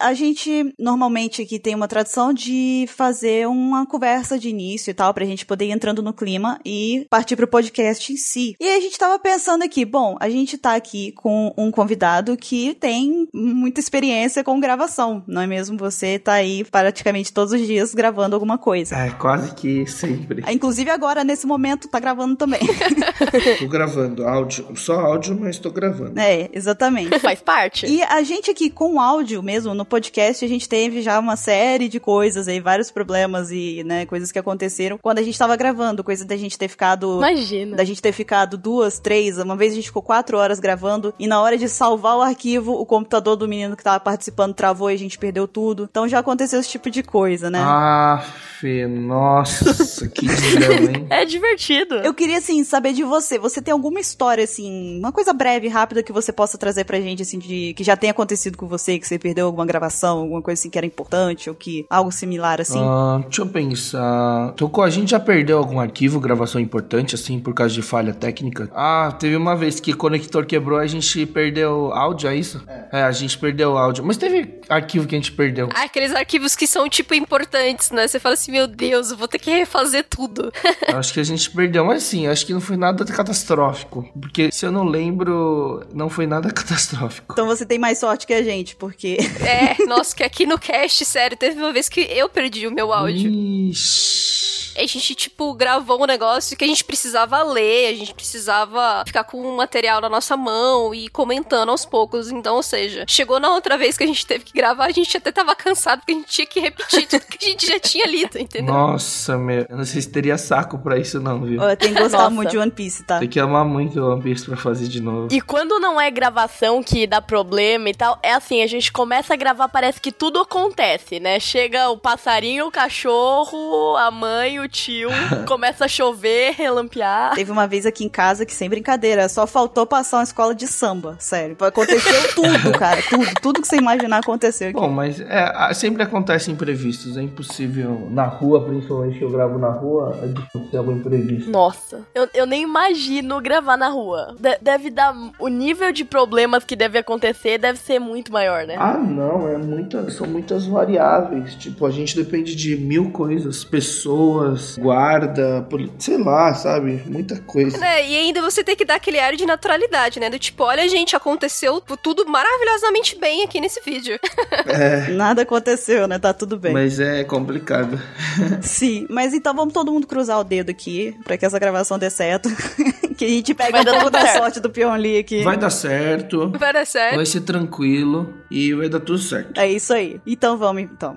A gente normalmente aqui tem uma tradição de fazer uma conversa de início e tal, pra gente poder ir entrando no clima e partir pro podcast em si. E a gente tava pensando aqui, bom, a gente tá aqui com um convidado que tem muita experiência com gravação, não é mesmo? Você tá aí praticamente todos os dias gravando alguma coisa. É, quase que sempre. Inclusive agora, nesse momento, tá gravando também. tô gravando áudio, só áudio, mas tô gravando. É, exatamente. Faz parte. E a gente aqui com áudio mesmo, no podcast, a gente teve já uma série de coisas aí, vários problemas e, né, coisas que aconteceram quando a gente tava gravando, coisa da gente ter ficado. Imagina. Da gente ter ficado duas, três, uma vez a gente ficou quatro horas gravando e na hora de salvar o arquivo, o computador do menino que tava participando travou e a gente perdeu tudo. Então já aconteceu esse tipo de coisa, né? Ah, Fê, nossa, que drama, hein? É divertido. Eu queria, assim, saber de você. Você tem alguma história, assim, uma coisa breve, rápida que você possa trazer pra gente, assim, de que já tenha acontecido com você, que você perdeu alguma gravação, alguma coisa assim que era importante, ou que algo similar, assim? Uh, deixa eu pensar. Tocou, a gente já perdeu algum arquivo, gravação importante, assim, por causa de falha técnica? Ah, teve uma vez que o conector quebrou, a gente perdeu áudio, é isso? É, é a gente perdeu áudio. Mas teve arquivo que a gente perdeu. Ah, aqueles arquivos que são, tipo, importantes, né? Você fala assim, meu Deus, eu vou ter que refazer tudo. acho que a gente perdeu, mas sim, acho que não foi nada catastrófico. Porque se eu não lembro, não foi nada catastrófico. Então você tem mais sorte que a gente, porque. É, nossa, que aqui no cast, sério, teve uma vez que eu perdi o meu áudio. Ixi. A gente, tipo, gravou um negócio que a gente precisava ler, a gente precisava ficar com o material na nossa mão e comentando aos poucos. Então, ou seja, chegou na outra vez que a gente teve que gravar, a gente até tava cansado porque a gente tinha que repetir tudo que a gente já tinha lido, entendeu? Nossa, meu. Eu não sei se teria saco pra isso, não, viu? Eu tenho que gostar Nossa. muito de One Piece, tá? Tem que amar muito One Piece pra fazer de novo. E quando não é gravação que dá problema e tal, é assim, a gente começa a gravar, parece que tudo acontece, né? Chega o passarinho, o cachorro, a mãe, o tio, começa a chover, relampear. Teve uma vez aqui em casa que, sem brincadeira, só faltou passar uma escola de samba, sério. Aconteceu tudo, cara, tudo. Tudo que você imaginar aconteceu aqui. Bom, mas é, sempre acontece imprevistos, é impossível na rua, principalmente que eu gravo na rua, é difícil algum imprevisto. Nossa, eu, eu nem imagino gravar na rua. De, deve dar. O nível de problemas que deve acontecer deve ser muito maior, né? Ah, não, é muita, são muitas variáveis. Tipo, a gente depende de mil coisas, pessoas, guarda, sei lá, sabe? Muita coisa. É, e ainda você tem que dar aquele ar de naturalidade, né? Do tipo, olha, gente, aconteceu tudo maravilhosamente bem aqui nesse vídeo. É. Nada aconteceu, né? Tá tudo bem. Mas é complicado. Sim, mas então vamos todo mundo cruzar o dedo aqui pra que essa gravação dê certo. que a gente pega um pouco da sorte do Pion Lee aqui. Vai dar certo. Vai dar certo. Vai ser tranquilo e vai dar tudo certo. É isso aí. Então vamos então.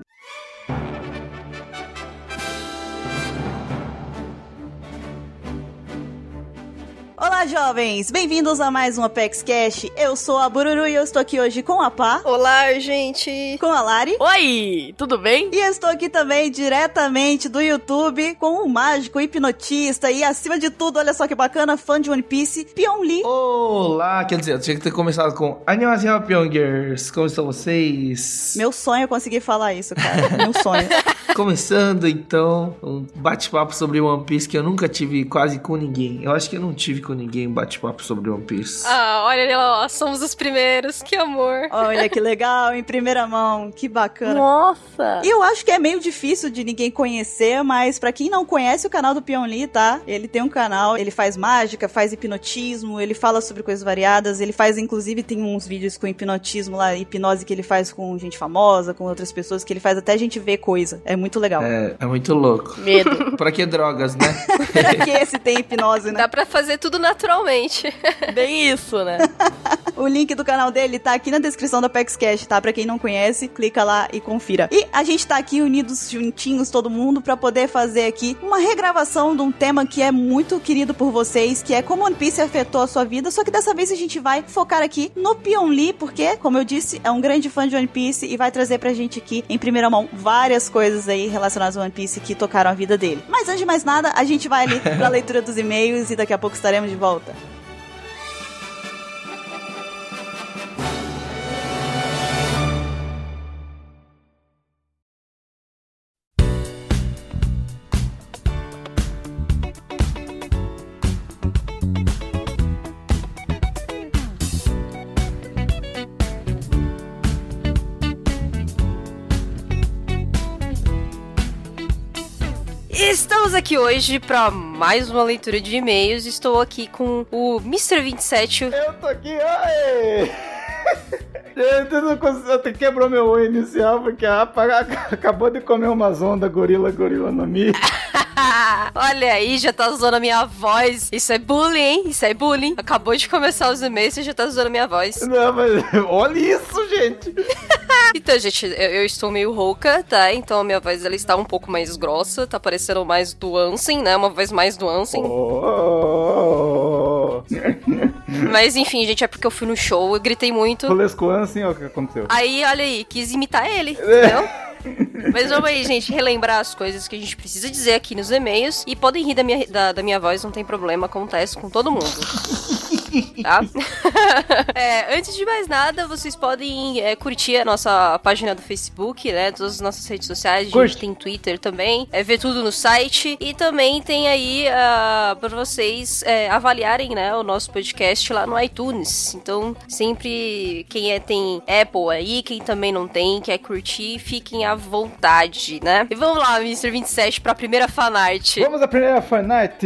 Olá, jovens! Bem-vindos a mais um Apex Cash. Eu sou a Bururu e eu estou aqui hoje com a Pá. Olá, gente! Com a Lari. Oi! Tudo bem? E eu estou aqui também diretamente do YouTube com o mágico, hipnotista e, acima de tudo, olha só que bacana, fã de One Piece, Pion Lee. Olá! Quer dizer, eu tinha que ter começado com Annyeonghaseyo, Pyongers! Como estão vocês? Meu sonho é conseguir falar isso, cara. Meu sonho. Começando, então, um bate-papo sobre One Piece que eu nunca tive quase com ninguém. Eu acho que eu não tive com ninguém bate-papo sobre One Piece. Ah, olha lá, somos os primeiros, que amor. Olha que legal, em primeira mão, que bacana. Nossa! E eu acho que é meio difícil de ninguém conhecer, mas para quem não conhece o canal do Pion Lee, tá? Ele tem um canal, ele faz mágica, faz hipnotismo, ele fala sobre coisas variadas, ele faz, inclusive, tem uns vídeos com hipnotismo lá, hipnose que ele faz com gente famosa, com outras pessoas, que ele faz até a gente ver coisa. É muito legal. É, é muito louco. Medo. pra que drogas, né? pra que esse tem hipnose, né? Dá pra fazer tudo naturalmente. Bem isso, né? o link do canal dele tá aqui na descrição da PaxCast, tá? Pra quem não conhece, clica lá e confira. E a gente tá aqui unidos, juntinhos, todo mundo, para poder fazer aqui uma regravação de um tema que é muito querido por vocês, que é como One Piece afetou a sua vida, só que dessa vez a gente vai focar aqui no Pion Lee, porque, como eu disse, é um grande fã de One Piece e vai trazer pra gente aqui, em primeira mão, várias coisas aí relacionadas ao One Piece que tocaram a vida dele. Mas antes de mais nada, a gente vai ali pra leitura dos e-mails e daqui a pouco estaremos de volta. Estamos aqui hoje para mais uma leitura de e-mails. Estou aqui com o Mr. 27. Eu tô aqui, oi! Eu não consigo, até quebrou meu oi inicial porque a rapaz acabou de comer uma zonda gorila gorila no mi. Olha aí, já tá usando a minha voz. Isso é bullying, hein? Isso é bullying. Acabou de começar os e-mails e já tá usando a minha voz. Não, mas olha isso, gente. então, gente, eu, eu, estou meio rouca, tá? Então a minha voz ela está um pouco mais grossa, tá parecendo mais do Ansem, né? Uma voz mais do Ansem. Oh. Mas enfim, gente, é porque eu fui no show, eu gritei muito. Rolesco Ansem, olha o que aconteceu. Aí, olha aí, quis imitar ele, entendeu? Mas vamos aí, gente, relembrar as coisas que a gente precisa dizer aqui nos e-mails. E podem rir da minha, da, da minha voz, não tem problema, acontece com todo mundo. Tá? é, antes de mais nada, vocês podem é, curtir a nossa página do Facebook, né? Todas as nossas redes sociais. A gente tem Twitter também. É, ver tudo no site. E também tem aí uh, pra vocês é, avaliarem, né? O nosso podcast lá no iTunes. Então, sempre quem é, tem Apple aí, quem também não tem, quer curtir, fiquem à vontade, né? E vamos lá, Mr. 27, pra primeira fanart. Vamos à primeira fanart.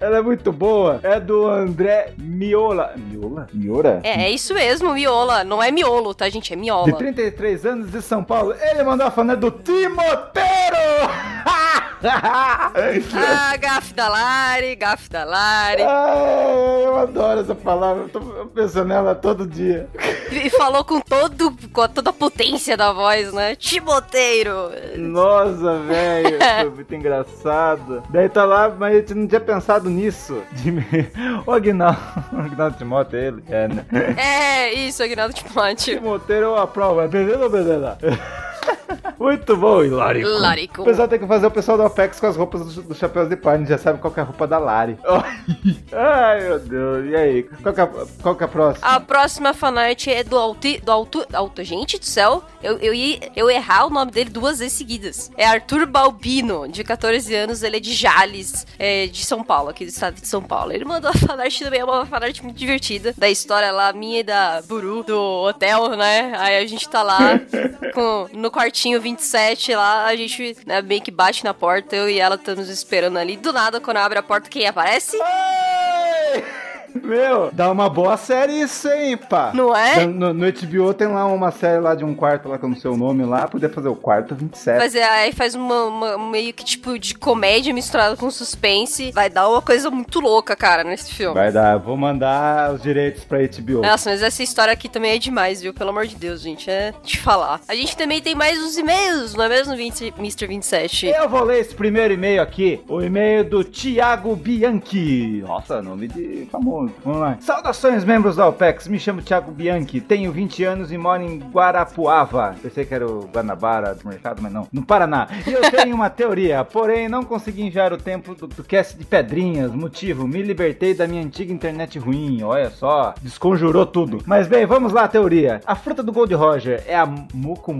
Ela é muito boa. É do André Miola. Miola? Miora? É, é isso mesmo, Miola. Não é miolo, tá, gente? É miola. De 33 anos de São Paulo. Ele mandou a fanart do Timoteiro! ah, gaf da Lari, gaf da Lari. Ai, eu adoro essa palavra. Eu tô pensando nela todo dia. E falou com, todo, com toda a potência da voz, né? Timoteiro. Nossa, velho. Foi muito engraçado. Daí tá lá, mas a gente não tinha pensado nisso. De... O Aguinaldo. O Aguinaldo Timóteo, ele? É, né? É, isso, Aguinaldo Timóteo. Timoteiro eu aprovo. É beleza ou beleza? Muito bom, Hilarico. Larico. O pessoal tem que fazer o pessoal do Apex com as roupas dos do Chapéus de Palha. Já sabe qual é a roupa da Lari. Ai, meu Deus. E aí? Qual que é, qual que é a próxima? A próxima fanart é do Alti... Do Alto... Alto... Gente do céu. Eu, eu ia eu errar o nome dele duas vezes seguidas. É Arthur Balbino, de 14 anos. Ele é de Jales, é, de São Paulo, aqui do estado de São Paulo. Ele mandou a fanart também. É uma fanart muito divertida. Da história lá, minha e da Buru, do hotel, né? Aí a gente tá lá com, no quartinho 27 lá, a gente né, meio que bate na porta, eu e ela estamos esperando ali. Do nada, quando abre a porta, quem aparece? Ai! Meu, dá uma boa série isso, hein, pá. Não é? No, no HBO tem lá uma série lá de um quarto lá com o seu nome lá, poder fazer o quarto 27. Mas é, aí faz uma, uma, meio que tipo de comédia misturada com suspense. Vai dar uma coisa muito louca, cara, nesse filme. Vai dar, vou mandar os direitos pra HBO. Nossa, mas essa história aqui também é demais, viu? Pelo amor de Deus, gente, é de falar. A gente também tem mais uns e-mails, não é mesmo, 20, Mr. 27? Eu vou ler esse primeiro e-mail aqui, o e-mail do Thiago Bianchi. Nossa, nome de famoso. Vamos lá. Saudações, membros da OPEX. Me chamo Thiago Bianchi, tenho 20 anos e moro em Guarapuava. Pensei que era o Guanabara do mercado, mas não. No Paraná. E eu tenho uma teoria, porém não consegui enviar o tempo do, do cast de pedrinhas. Motivo, me libertei da minha antiga internet ruim. Olha só, desconjurou tudo. Mas bem, vamos lá, teoria. A fruta do Gold Roger é a Moco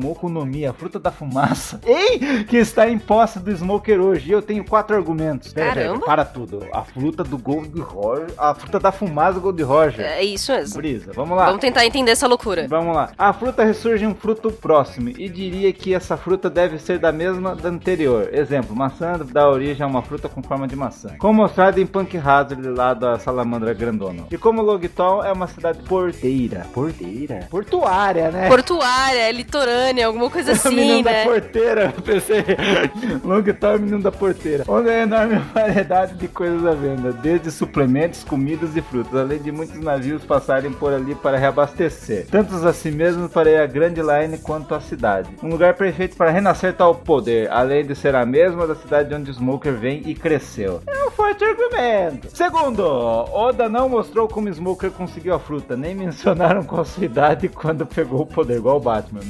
a fruta da fumaça. Ei! Que está em posse do Smoker hoje. E eu tenho quatro argumentos. Pera, pera, Caramba. para tudo. A fruta do Gold Roger. A fruta da fumaça Gold Roger. É isso mesmo. Brisa, vamos lá. Vamos tentar entender essa loucura. Vamos lá. A fruta ressurge um fruto próximo e diria que essa fruta deve ser da mesma da anterior. Exemplo, maçã dá origem a uma fruta com forma de maçã. Como mostrado em Punk Hazard lá da Salamandra Grandona. E como Logtol é uma cidade porteira. Porteira? Portuária, né? Portuária, litorânea, alguma coisa assim, menino né? da porteira, eu pensei. Longtol é menino da porteira. Onde é enorme variedade de coisas à venda, desde suplementos, comidas e frutas, além de muitos navios passarem por ali para reabastecer. Tantos assim mesmo para a Grand Line quanto a cidade. Um lugar perfeito para renascer tal poder, além de ser a mesma da cidade onde Smoker vem e cresceu. É um forte argumento. Segundo, Oda não mostrou como Smoker conseguiu a fruta, nem mencionaram qual sua idade quando pegou o poder, igual o Batman.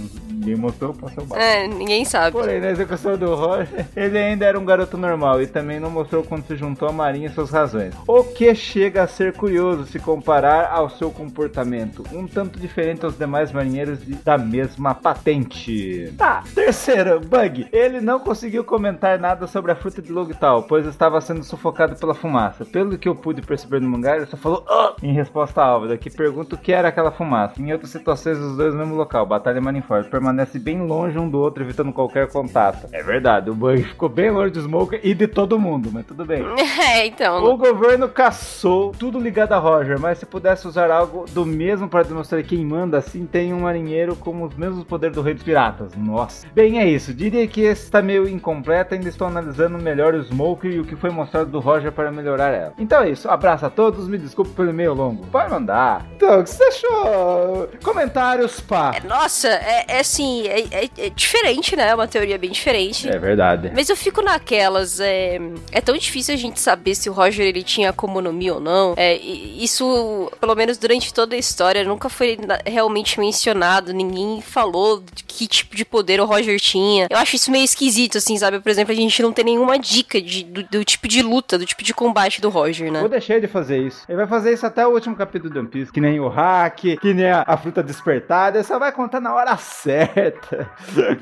Ninguém mostrou, o Batman. É, ninguém sabe. Porém, na execução do Roger, ele ainda era um garoto normal e também não mostrou quando se juntou à Marinha e suas razões. O que chega a ser curioso se comparar ao seu comportamento, um tanto diferente aos demais marinheiros da mesma patente. Tá, terceiro, Bug. Ele não conseguiu comentar nada sobre a fruta de Logtal, pois estava sendo sufocado pela fumaça. Pelo que eu pude perceber no mangá, ele só falou "Ah!" em resposta à Álvida, que pergunta o que era aquela fumaça. Em outras situações, os dois no mesmo local, Batalha Marineford, permanecem permanecem bem longe um do outro, evitando qualquer contato. É verdade, o Bug ficou bem longe do Smoker e de todo mundo, mas tudo bem. É, então. O governo caçou tudo ligado a Roger, mas se pudesse usar algo do mesmo para demonstrar quem manda, assim tem um marinheiro com os mesmos poderes do Rei dos Piratas. Nossa. Bem, é isso. Diria que esse está meio incompleto, ainda estou analisando melhor o Smoker e o que foi mostrado do Roger para melhorar ela. Então é isso. Abraço a todos, me desculpe pelo e-mail longo. Pode mandar. Então, o que você achou? Comentários, pá. É, nossa, é, é assim, é, é- é diferente, né? É uma teoria bem diferente. É verdade. Mas eu fico naquelas, é, é tão difícil a gente saber se o Roger ele tinha Mi ou não. É, isso, pelo menos durante toda a história, nunca foi realmente mencionado. Ninguém falou de que tipo de poder o Roger tinha. Eu acho isso meio esquisito, assim, sabe? Por exemplo, a gente não tem nenhuma dica de- do, do tipo de luta, do tipo de combate do Roger, né? Vou deixar ele fazer isso. Ele vai fazer isso até o último capítulo do One Piece. Que nem o hack, que nem a, a fruta despertada. Ele só vai contar na hora certa.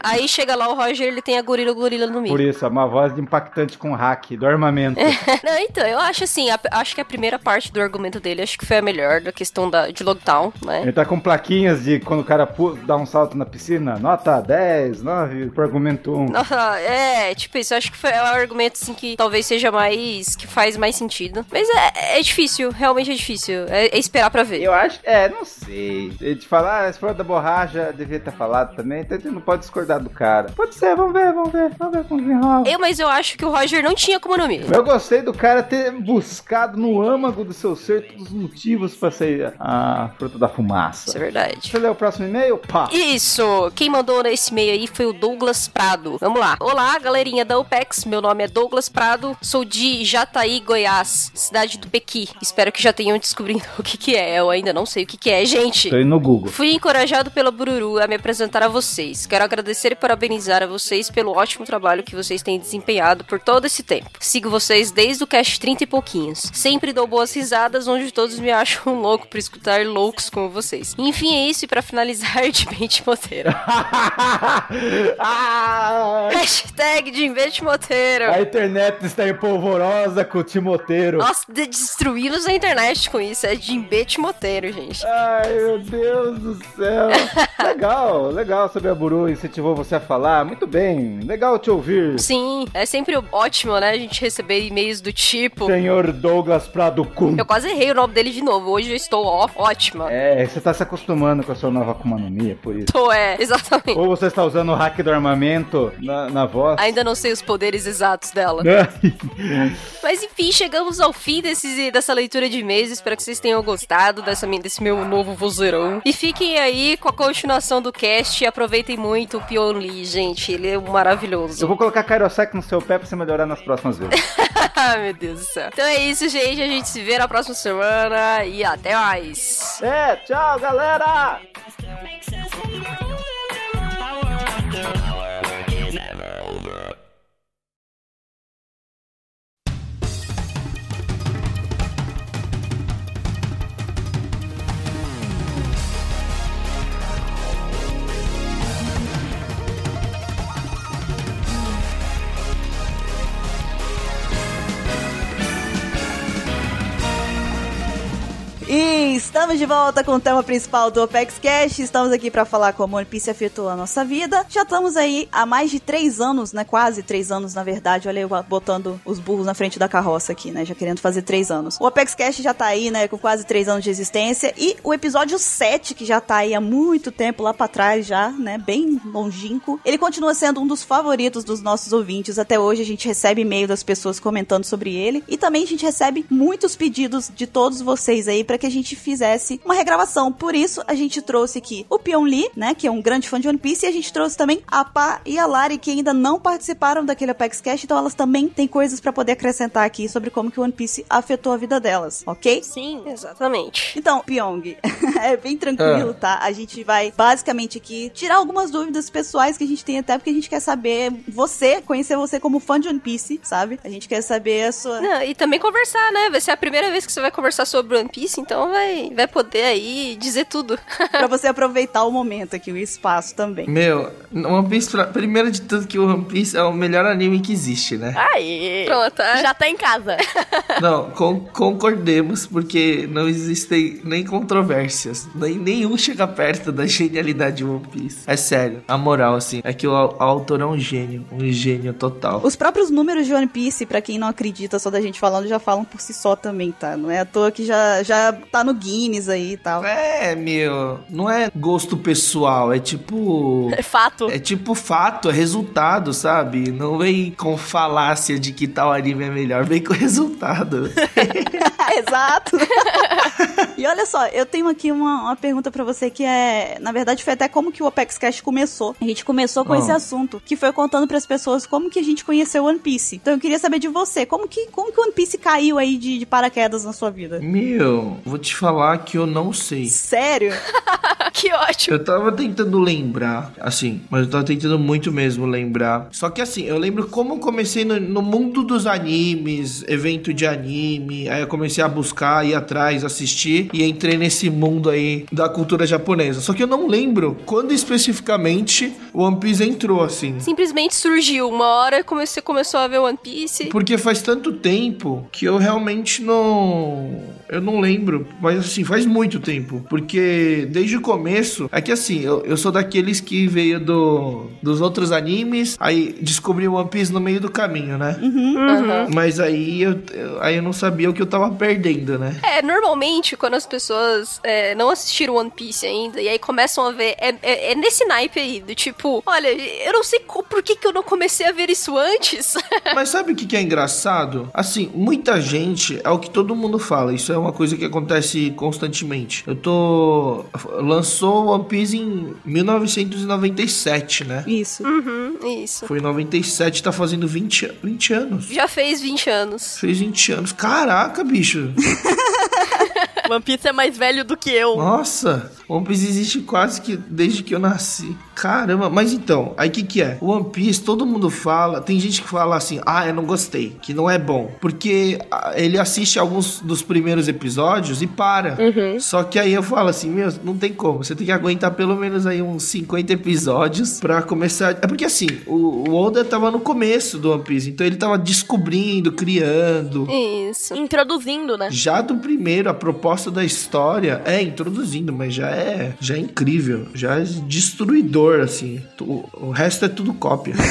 Aí chega lá o Roger, ele tem a gorila gorila no Mi. Por isso, uma voz impactante com hack, do armamento. Não, então, eu acho assim, a- acho que a primeira parte do argumento dele, acho que foi a melhor, da questão da, de lockdown, né? Ele tá com plaquinhas de quando o cara dá um salto na piscina, nota 10, 9 pro argumento 1. Nossa, é, tipo isso, eu acho que foi é um argumento assim que talvez seja mais, que faz mais sentido. Mas é, é difícil, realmente é difícil, é, é esperar pra ver. Eu acho, é, não sei. Ele te falar, ah, falou da borracha, devia ter falado também, então a gente não pode discordar do cara. Pode ser, vamos ver, vamos ver, vamos ver como desenrola. Eu, mas eu acho que o Roger não tinha como no Mi. Eu gostei do cara ter buscado no âmago do seu ser todos os motivos pra ser a fruta da Isso fumaça. é verdade. Você lê o próximo e-mail? Pá! Isso! Quem mandou nesse e-mail aí foi o Douglas Prado. Vamos lá. Olá, galerinha da UPEX. Meu nome é Douglas Prado. Sou de Jataí, Goiás, cidade do Pequi. Espero que já tenham descobrido o que, que é. Eu ainda não sei o que, que é, gente. Tô indo no Google. Fui encorajado pela Bururu a me apresentar a vocês. Quero agradecer e parabenizar a vocês pelo ótimo trabalho que vocês têm desempenhado por todo esse tempo. Sigo vocês desde o cast 30 e pouquinhos. Sempre dou boas risadas, onde todos me acham louco por escutar loucos como vocês. Enfim, é isso, e pra finalizar, de mente moteiro. ah, Hashtag de mente moteiro. a internet está empolvorosa com o Timoteiro. Nossa, de- destruímos a internet com isso. É de embete moteiro, gente. Ai, meu Deus do céu. legal, legal a Buru incentivou você a falar. Muito bem, legal te ouvir. Sim, é sempre ótimo, né? A gente receber e-mails do tipo. Senhor Douglas Prado Kun. Eu quase errei o nome dele de novo. Hoje eu estou ó, ótima. É, você tá se acostumando com a sua nova Akuma no Mi, é por isso. Tô, é, exatamente. Ou você está usando o hack do armamento na, na voz. Ainda não sei os poderes exatos dela. Mas enfim, chegamos ao fim desse, dessa leitura de e-mails. Espero que vocês tenham gostado dessa, desse meu novo vozeirão. E fiquem aí com a continuação do cast aproveitem muito o Pion Lee, gente. Ele é Eu maravilhoso. vou colocar Kairosek no seu pé pra você melhorar nas próximas vezes. Ai, meu Deus do céu. Então é isso, gente. A gente se vê na próxima semana e até mais. é, tchau, galera! Estamos de volta com o tema principal do Opex Cash. Estamos aqui para falar como One Piece afetou a nossa vida. Já estamos aí há mais de três anos, né? Quase três anos, na verdade. Olha eu botando os burros na frente da carroça aqui, né? Já querendo fazer três anos. O Opex Cash já tá aí, né? Com quase três anos de existência. E o episódio 7, que já tá aí há muito tempo lá para trás, já, né? Bem longínquo. Ele continua sendo um dos favoritos dos nossos ouvintes. Até hoje a gente recebe e-mail das pessoas comentando sobre ele. E também a gente recebe muitos pedidos de todos vocês aí para que a gente fizesse uma regravação. Por isso, a gente trouxe aqui o Pion Lee, né, que é um grande fã de One Piece, e a gente trouxe também a Pá e a Lari, que ainda não participaram daquele Apex Cash, então elas também têm coisas para poder acrescentar aqui sobre como que o One Piece afetou a vida delas, ok? Sim, exatamente. Então, Pyong, é bem tranquilo, tá? A gente vai basicamente aqui tirar algumas dúvidas pessoais que a gente tem até porque a gente quer saber você, conhecer você como fã de One Piece, sabe? A gente quer saber a sua Não, e também conversar, né? Vai ser a primeira vez que você vai conversar sobre One Piece, então vai, vai vai poder aí dizer tudo. pra você aproveitar o momento aqui, o espaço também. Meu, One Piece, pra- primeiro de tudo que o One Piece é o melhor anime que existe, né? Aí. Pronto, é. Já tá em casa. Não, con- concordemos, porque não existem nem controvérsias. Nem, nenhum chega perto da genialidade de One Piece. É sério, a moral, assim, é que o, au- autor é um gênio, um gênio total. Os próprios números de One Piece, pra quem não acredita só da gente falando, já falam por si só também, tá? Não é à toa que já, já tá no Guinness aí e tal. É, meu, não é gosto pessoal, é tipo. É fato. É tipo fato, é resultado, sabe? Não vem com falácia de que tal anime é melhor, vem com resultado. Exato. e olha só, eu tenho aqui uma, uma pergunta pra você que é, na verdade, foi até como que o Apex Cash começou. A gente começou com Ah. esse assunto, que foi contando pras pessoas como que a gente conheceu One Piece. Então eu queria saber de você, como que como que One Piece caiu aí de, de paraquedas na sua vida? Meu, vou te falar que eu não sei. Sério? que ótimo. Eu tava tentando lembrar, assim, mas eu tava tentando muito mesmo lembrar. Só que assim, eu lembro como eu comecei no, no mundo dos animes, evento de anime, aí eu comecei a buscar, ir atrás, assistir, e entrei nesse mundo aí da cultura japonesa. Só que eu não lembro quando especificamente o One Piece entrou, assim. Simplesmente surgiu. Uma hora você começou a ver One Piece. Porque faz tanto tempo que eu realmente não. Eu não lembro. Mas assim, faz muito tempo. Porque desde o começo. É que assim, eu, eu sou daqueles que veio do, dos outros animes. Aí descobri o One Piece no meio do caminho, né? Aham. Mas aí eu, eu- aí eu não sabia o que eu tava perdendo, né? É, normalmente, quando as pessoas é, não assistiram One Piece ainda, e aí começam a ver, é, é- é nesse naipe aí, do tipo, olha, eu não sei por que, que eu não comecei a ver isso antes. Mas sabe o que que é engraçado? Assim, muita gente, é o que todo mundo fala, isso é uma coisa que acontece constantemente. Eu tô. Lançou One Piece em 1997, né? Isso. uhum, isso. Foi em 97, tá fazendo 20, a- 20 anos. Já fez 20 anos. Fez 20 anos. Caraca, bicho. One Piece é mais velho do que eu. Nossa, One Piece existe quase que desde que eu nasci. Caramba, mas então, aí o que que é? One Piece, todo mundo fala, tem gente que fala assim, ah, eu não gostei, que não é bom. Porque ele assiste alguns dos primeiros episódios e para. Só que aí eu falo assim, meu, não tem como, você tem que aguentar pelo menos aí uns 50 episódios pra começar. É porque assim, o, o Oda tava no começo do One Piece, então ele tava descobrindo, criando. Isso. Introduzindo, né? Já do primeiro, a proposta da história é introduzindo, mas já é, já é incrível, já é destruidor, assim. O, resto é tudo cópia.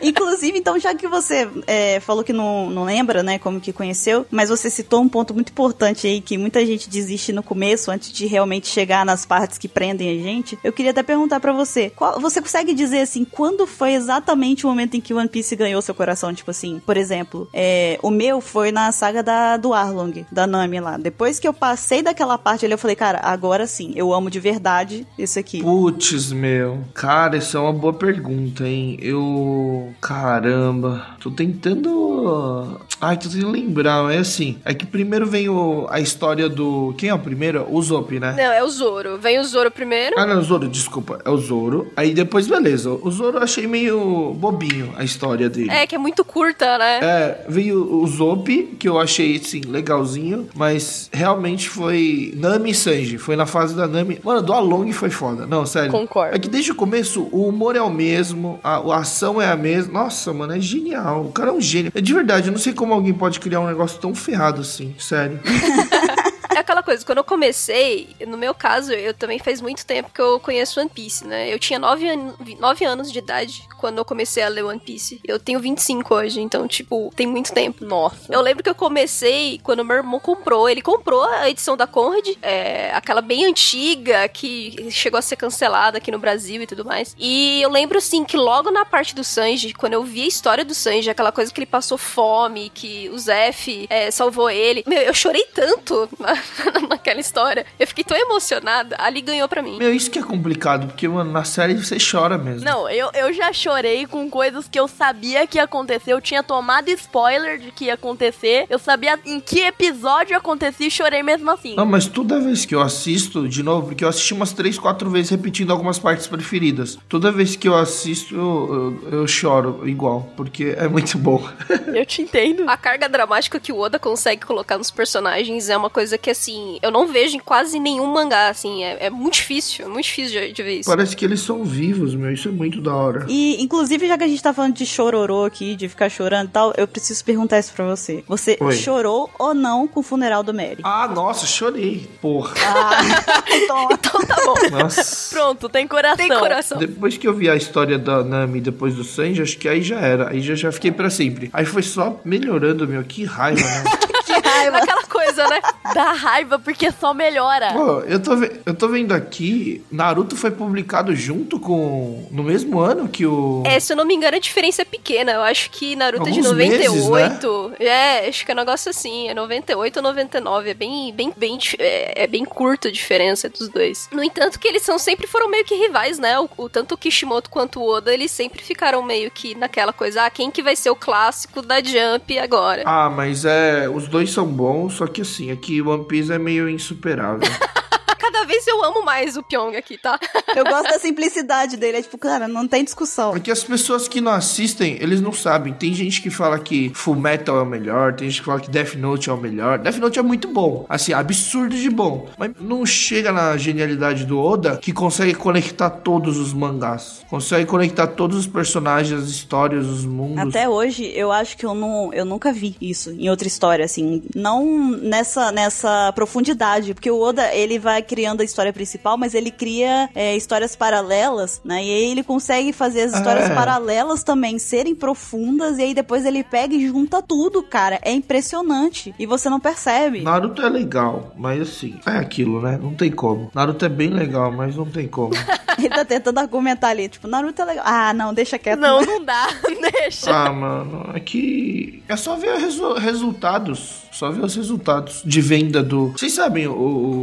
Inclusive, então, já que você é, falou que não, não lembra, né, como que conheceu, mas você citou um ponto muito importante aí, que muita gente desiste no começo, antes de realmente chegar nas partes que prendem a gente. Eu queria até perguntar pra você, qual- você consegue dizer, assim, quando foi exatamente o momento em que One Piece ganhou seu coração? Tipo assim, por exemplo, é, o meu foi na saga da, do Arlong, da Nami lá. Depois que eu passei daquela parte ali, eu falei, cara, agora sim, eu amo de verdade isso aqui. Putz, meu. Cara, isso é uma boa pergunta, hein? Eu. Caramba. Tô tentando. Ai, tô tentando lembrar. É assim. É que primeiro vem o- a história do. Quem é o primeiro? O Zop, né? Não, é o Zoro. Vem o Zoro primeiro. Ah, não, o Zoro, desculpa. É o Zoro. Aí depois, beleza. O Zoro eu achei meio bobinho a história dele. É, que é muito curta, né? É, veio o Zop, que eu achei, assim, legalzinho, mas realmente foi Nami e Sanji. Foi na fase da Nami. Mano, do Along foi foda. Não, sério. Concordo. É que desde o começo o humor é o mesmo, a, a ação é a mesma. Nossa, mano, é genial. O cara é um gênio. É de verdade, eu não sei como alguém pode criar um negócio tão ferrado assim, sério. É aquela coisa, quando eu comecei, no meu caso, eu também faz muito tempo que eu conheço One Piece, né? Eu tinha 9, an 9 anos de idade quando eu comecei a ler One Piece. Eu tenho 25 hoje, então, tipo, tem muito tempo. Nossa. Eu lembro que eu comecei quando meu irmão comprou. Ele comprou a edição da Conrad, é, aquela bem antiga, que chegou a ser cancelada aqui no Brasil e tudo mais. E eu lembro, assim, que logo na parte do Sanji, quando eu vi a história do Sanji, aquela coisa que ele passou fome, que o Zef é, salvou ele. Meu, eu chorei tanto naquela história. Eu fiquei tão emocionada. Ali ganhou pra mim. Meu, isso que é complicado, porque, mano, na série você chora mesmo. Não, eu, eu já chorei com coisas que eu sabia que ia acontecer. Eu tinha tomado spoiler de que ia acontecer. Eu sabia em que episódio acontecia e chorei mesmo assim. Não, mas toda vez que eu assisto, de novo, porque eu assisti umas 3, 4 vezes repetindo algumas partes preferidas. Toda vez que eu assisto, eu, eu, eu choro igual, porque é muito bom. Eu te entendo. A carga dramática que o Oda consegue colocar nos personagens é uma coisa que assim, eu não vejo em quase nenhum mangá, assim. É, é muito difícil, é muito difícil de, de ver isso. Parece que eles são vivos, meu. Isso é muito da hora. E, inclusive, já que a gente tá falando de chororô aqui, de ficar chorando e tal, eu preciso perguntar isso pra você. Você Oi. chorou ou não com o funeral do Mary? Ah, nossa, chorei. Porra. Ah, então, Então tá bom. Nossa. Pronto, tem coração. Tem coração. Depois que eu vi a história da Nami depois do Sanji, acho que aí já era. Aí já, já fiquei pra sempre. Aí foi só melhorando, meu. Que raiva, né? que raiva. Aquela coisa, né? Dá raiva porque só melhora. Pô, eu tô, eu tô vendo aqui, Naruto foi publicado junto com. no mesmo ano que o. É, se eu não me engano, a diferença é pequena. Eu acho que Naruto é de Alguns meses, 98. É, acho que é um negócio assim. É 98 ou 99. É bem, bem, bem, é, é bem curta a diferença dos dois. No entanto, que eles são sempre foram meio que rivais, né? O, o- tanto o Kishimoto quanto o Oda, eles sempre ficaram meio que naquela coisa, ah, quem que vai ser o clássico da Jump agora? Ah, mas é. Os dois são bons, só que assim, aqui One Piece é meio insuperável. Cada vez eu amo mais o Pyong aqui, tá? Eu gosto da simplicidade dele. É tipo, cara, não tem discussão. Porque as pessoas que não assistem, eles não sabem. Tem gente que fala que Full Metal é o melhor, tem gente que fala que Death Note é o melhor. Death Note é muito bom, assim, absurdo de bom. Mas não chega na genialidade do Oda que consegue conectar todos os mangás. Consegue conectar todos os personagens, as histórias, os mundos. Até hoje, eu acho que eu, não, eu nunca vi isso em outra história, assim. Não nessa, nessa profundidade, porque o Oda, ele vai criando a história principal, mas ele cria é, histórias paralelas, né? E aí ele consegue fazer as histórias É. paralelas também serem profundas, e aí depois ele pega e junta tudo, cara. É impressionante. E você não percebe. Naruto é legal, mas assim, é aquilo, né? Não tem como. Naruto é bem legal, mas não tem como. Ele tá tentando argumentar ali, tipo, Naruto é legal. Ah, não, deixa quieto. Não, não dá. Deixa. ah, mano, é que é só ver resu- resultados. Só ver os resultados de venda do. Vocês sabem o,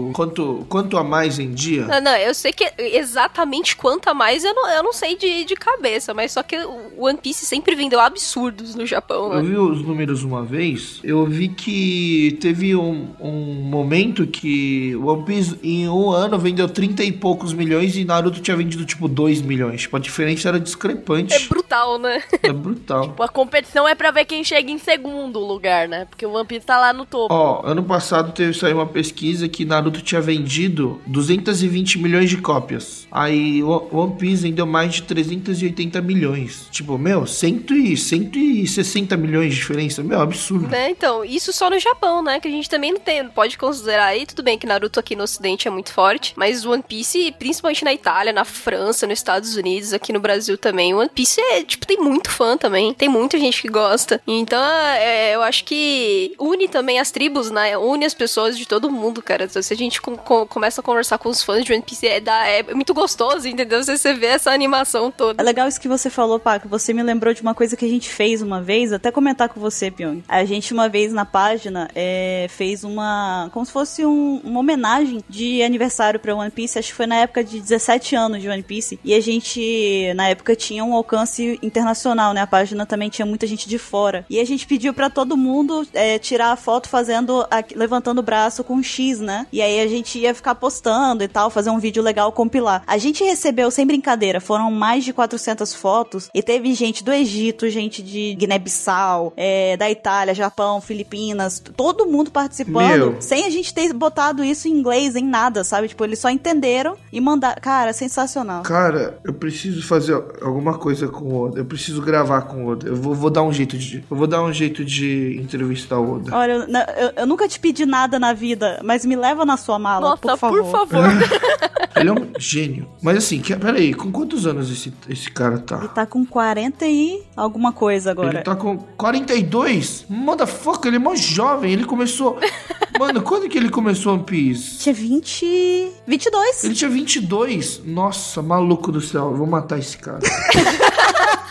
o quanto, quanto a mais em dia? Não, não, eu sei que exatamente quanto a mais eu não, eu não sei de, de cabeça, mas só que o One Piece sempre vendeu absurdos no Japão, Eu né? vi os números uma vez, eu vi que teve um, um momento que o One Piece em um ano vendeu 30 e poucos milhões e Naruto tinha vendido tipo 2 milhões. Tipo, a diferença era discrepante. É brutal, né? É brutal. A competição é pra ver quem chega em segundo lugar, né? Porque o One Piece tá lá no topo. Ó, ano passado teve saiu uma pesquisa que Naruto tinha vendido 220 milhões de cópias. Aí One Piece vendeu mais de 380 milhões. Tipo, meu, 100 e, 160 milhões de diferença. Meu, absurdo. Né? Então, isso só no Japão, né? Que a gente também não tem, pode considerar aí, tudo bem que Naruto aqui no ocidente é muito forte, mas One Piece, principalmente na Itália, na França, nos Estados Unidos, aqui no Brasil também, One Piece é, tipo, tem muito fã também, tem muita gente que gosta. Então, é, eu acho que une também as tribos, né? Une as pessoas de todo mundo, cara. Então, se a gente com- com- começa a conversar com os fãs de One Piece, é, dá- é muito gostoso, entendeu? Você, você vê essa animação toda. É legal isso que você falou, Paco. Você me lembrou de uma coisa que a gente fez uma vez, até comentar com você, Pyong. A gente, uma vez na página, é, fez uma. como se fosse um- uma homenagem de aniversário pra One Piece. Acho que foi na época de 17 anos de One Piece. E a gente, na época, tinha um alcance internacional, né? A página também tinha muita gente de fora. E a gente pediu pra todo mundo é, tirar a foto fazendo. a- levantando o braço com um X, né? E aí a gente ia ficar postando e tal, fazer um vídeo legal, compilar. A gente recebeu, sem brincadeira, foram mais de 400 fotos e teve gente do Egito, gente de Guiné-Bissau, é, da Itália, Japão, Filipinas, todo mundo participando, Meu. sem a gente ter botado isso em inglês, em nada, sabe? Tipo, eles só entenderam e mandaram. Cara, sensacional. Cara, eu preciso fazer alguma coisa com o Oda. Eu preciso gravar com o Oda. Eu vou, vou dar um jeito de. Eu vou dar um jeito de entrevistar o Oda. Olha, eu, eu- eu nunca te pedi nada na vida, mas me leva na sua mala, Nossa, por favor. por favor. Ele é um gênio. Mas assim, que, peraí, com quantos anos esse, esse cara tá? Ele tá com 40 e alguma coisa agora. Ele tá com 42? Motherfucker, ele é mó jovem. Ele começou. Mano, quando que ele começou One Piece? Tinha 20. 22. Ele tinha 22. Nossa, maluco do céu. Eu vou matar esse cara.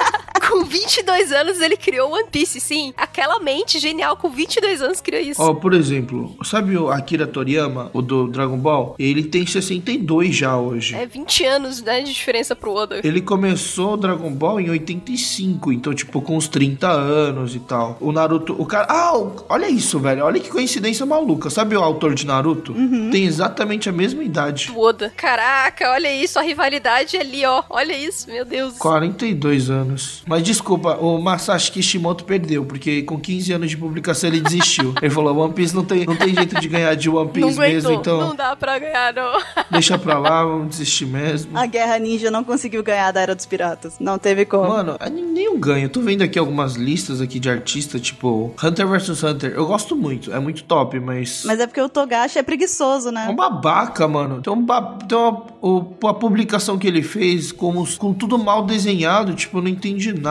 Com 22 anos ele criou One Piece, sim. Aquela mente genial com 22 anos criou isso. Ó, por exemplo, sabe o Akira Toriyama, o do Dragon Ball? Ele tem 62 já hoje. É 20 anos, né, de diferença pro Oda. Ele começou o Dragon Ball em 85, então, tipo, com uns 30 anos e tal. O Naruto, o cara. Ah, o- olha isso, velho. Olha que coincidência maluca. Sabe o autor de Naruto? Tem exatamente a mesma idade. Do Oda. Caraca, olha isso, a rivalidade ali, ó. Olha isso, meu Deus. 42 anos. Mas desculpa, o Masashi Kishimoto perdeu, porque com 15 anos de publicação ele desistiu. ele falou: One Piece não tem, não tem jeito de ganhar de One Não Piece mesmo, então Não dá pra ganhar, não. deixa pra lá, vamos desistir mesmo. A Guerra Ninja não conseguiu ganhar da Era dos Piratas. Não teve como. Mano, é nem um ganho. Eu tô vendo aqui algumas listas aqui de artistas, tipo Hunter vs Hunter. Eu gosto muito, é muito top, mas. Mas é porque o Togashi é preguiçoso, É né? um babaca, mano. Tem, um ba... Tem uma, o- a publicação que ele fez com, os- com tudo mal desenhado, tipo, eu não entendi nada.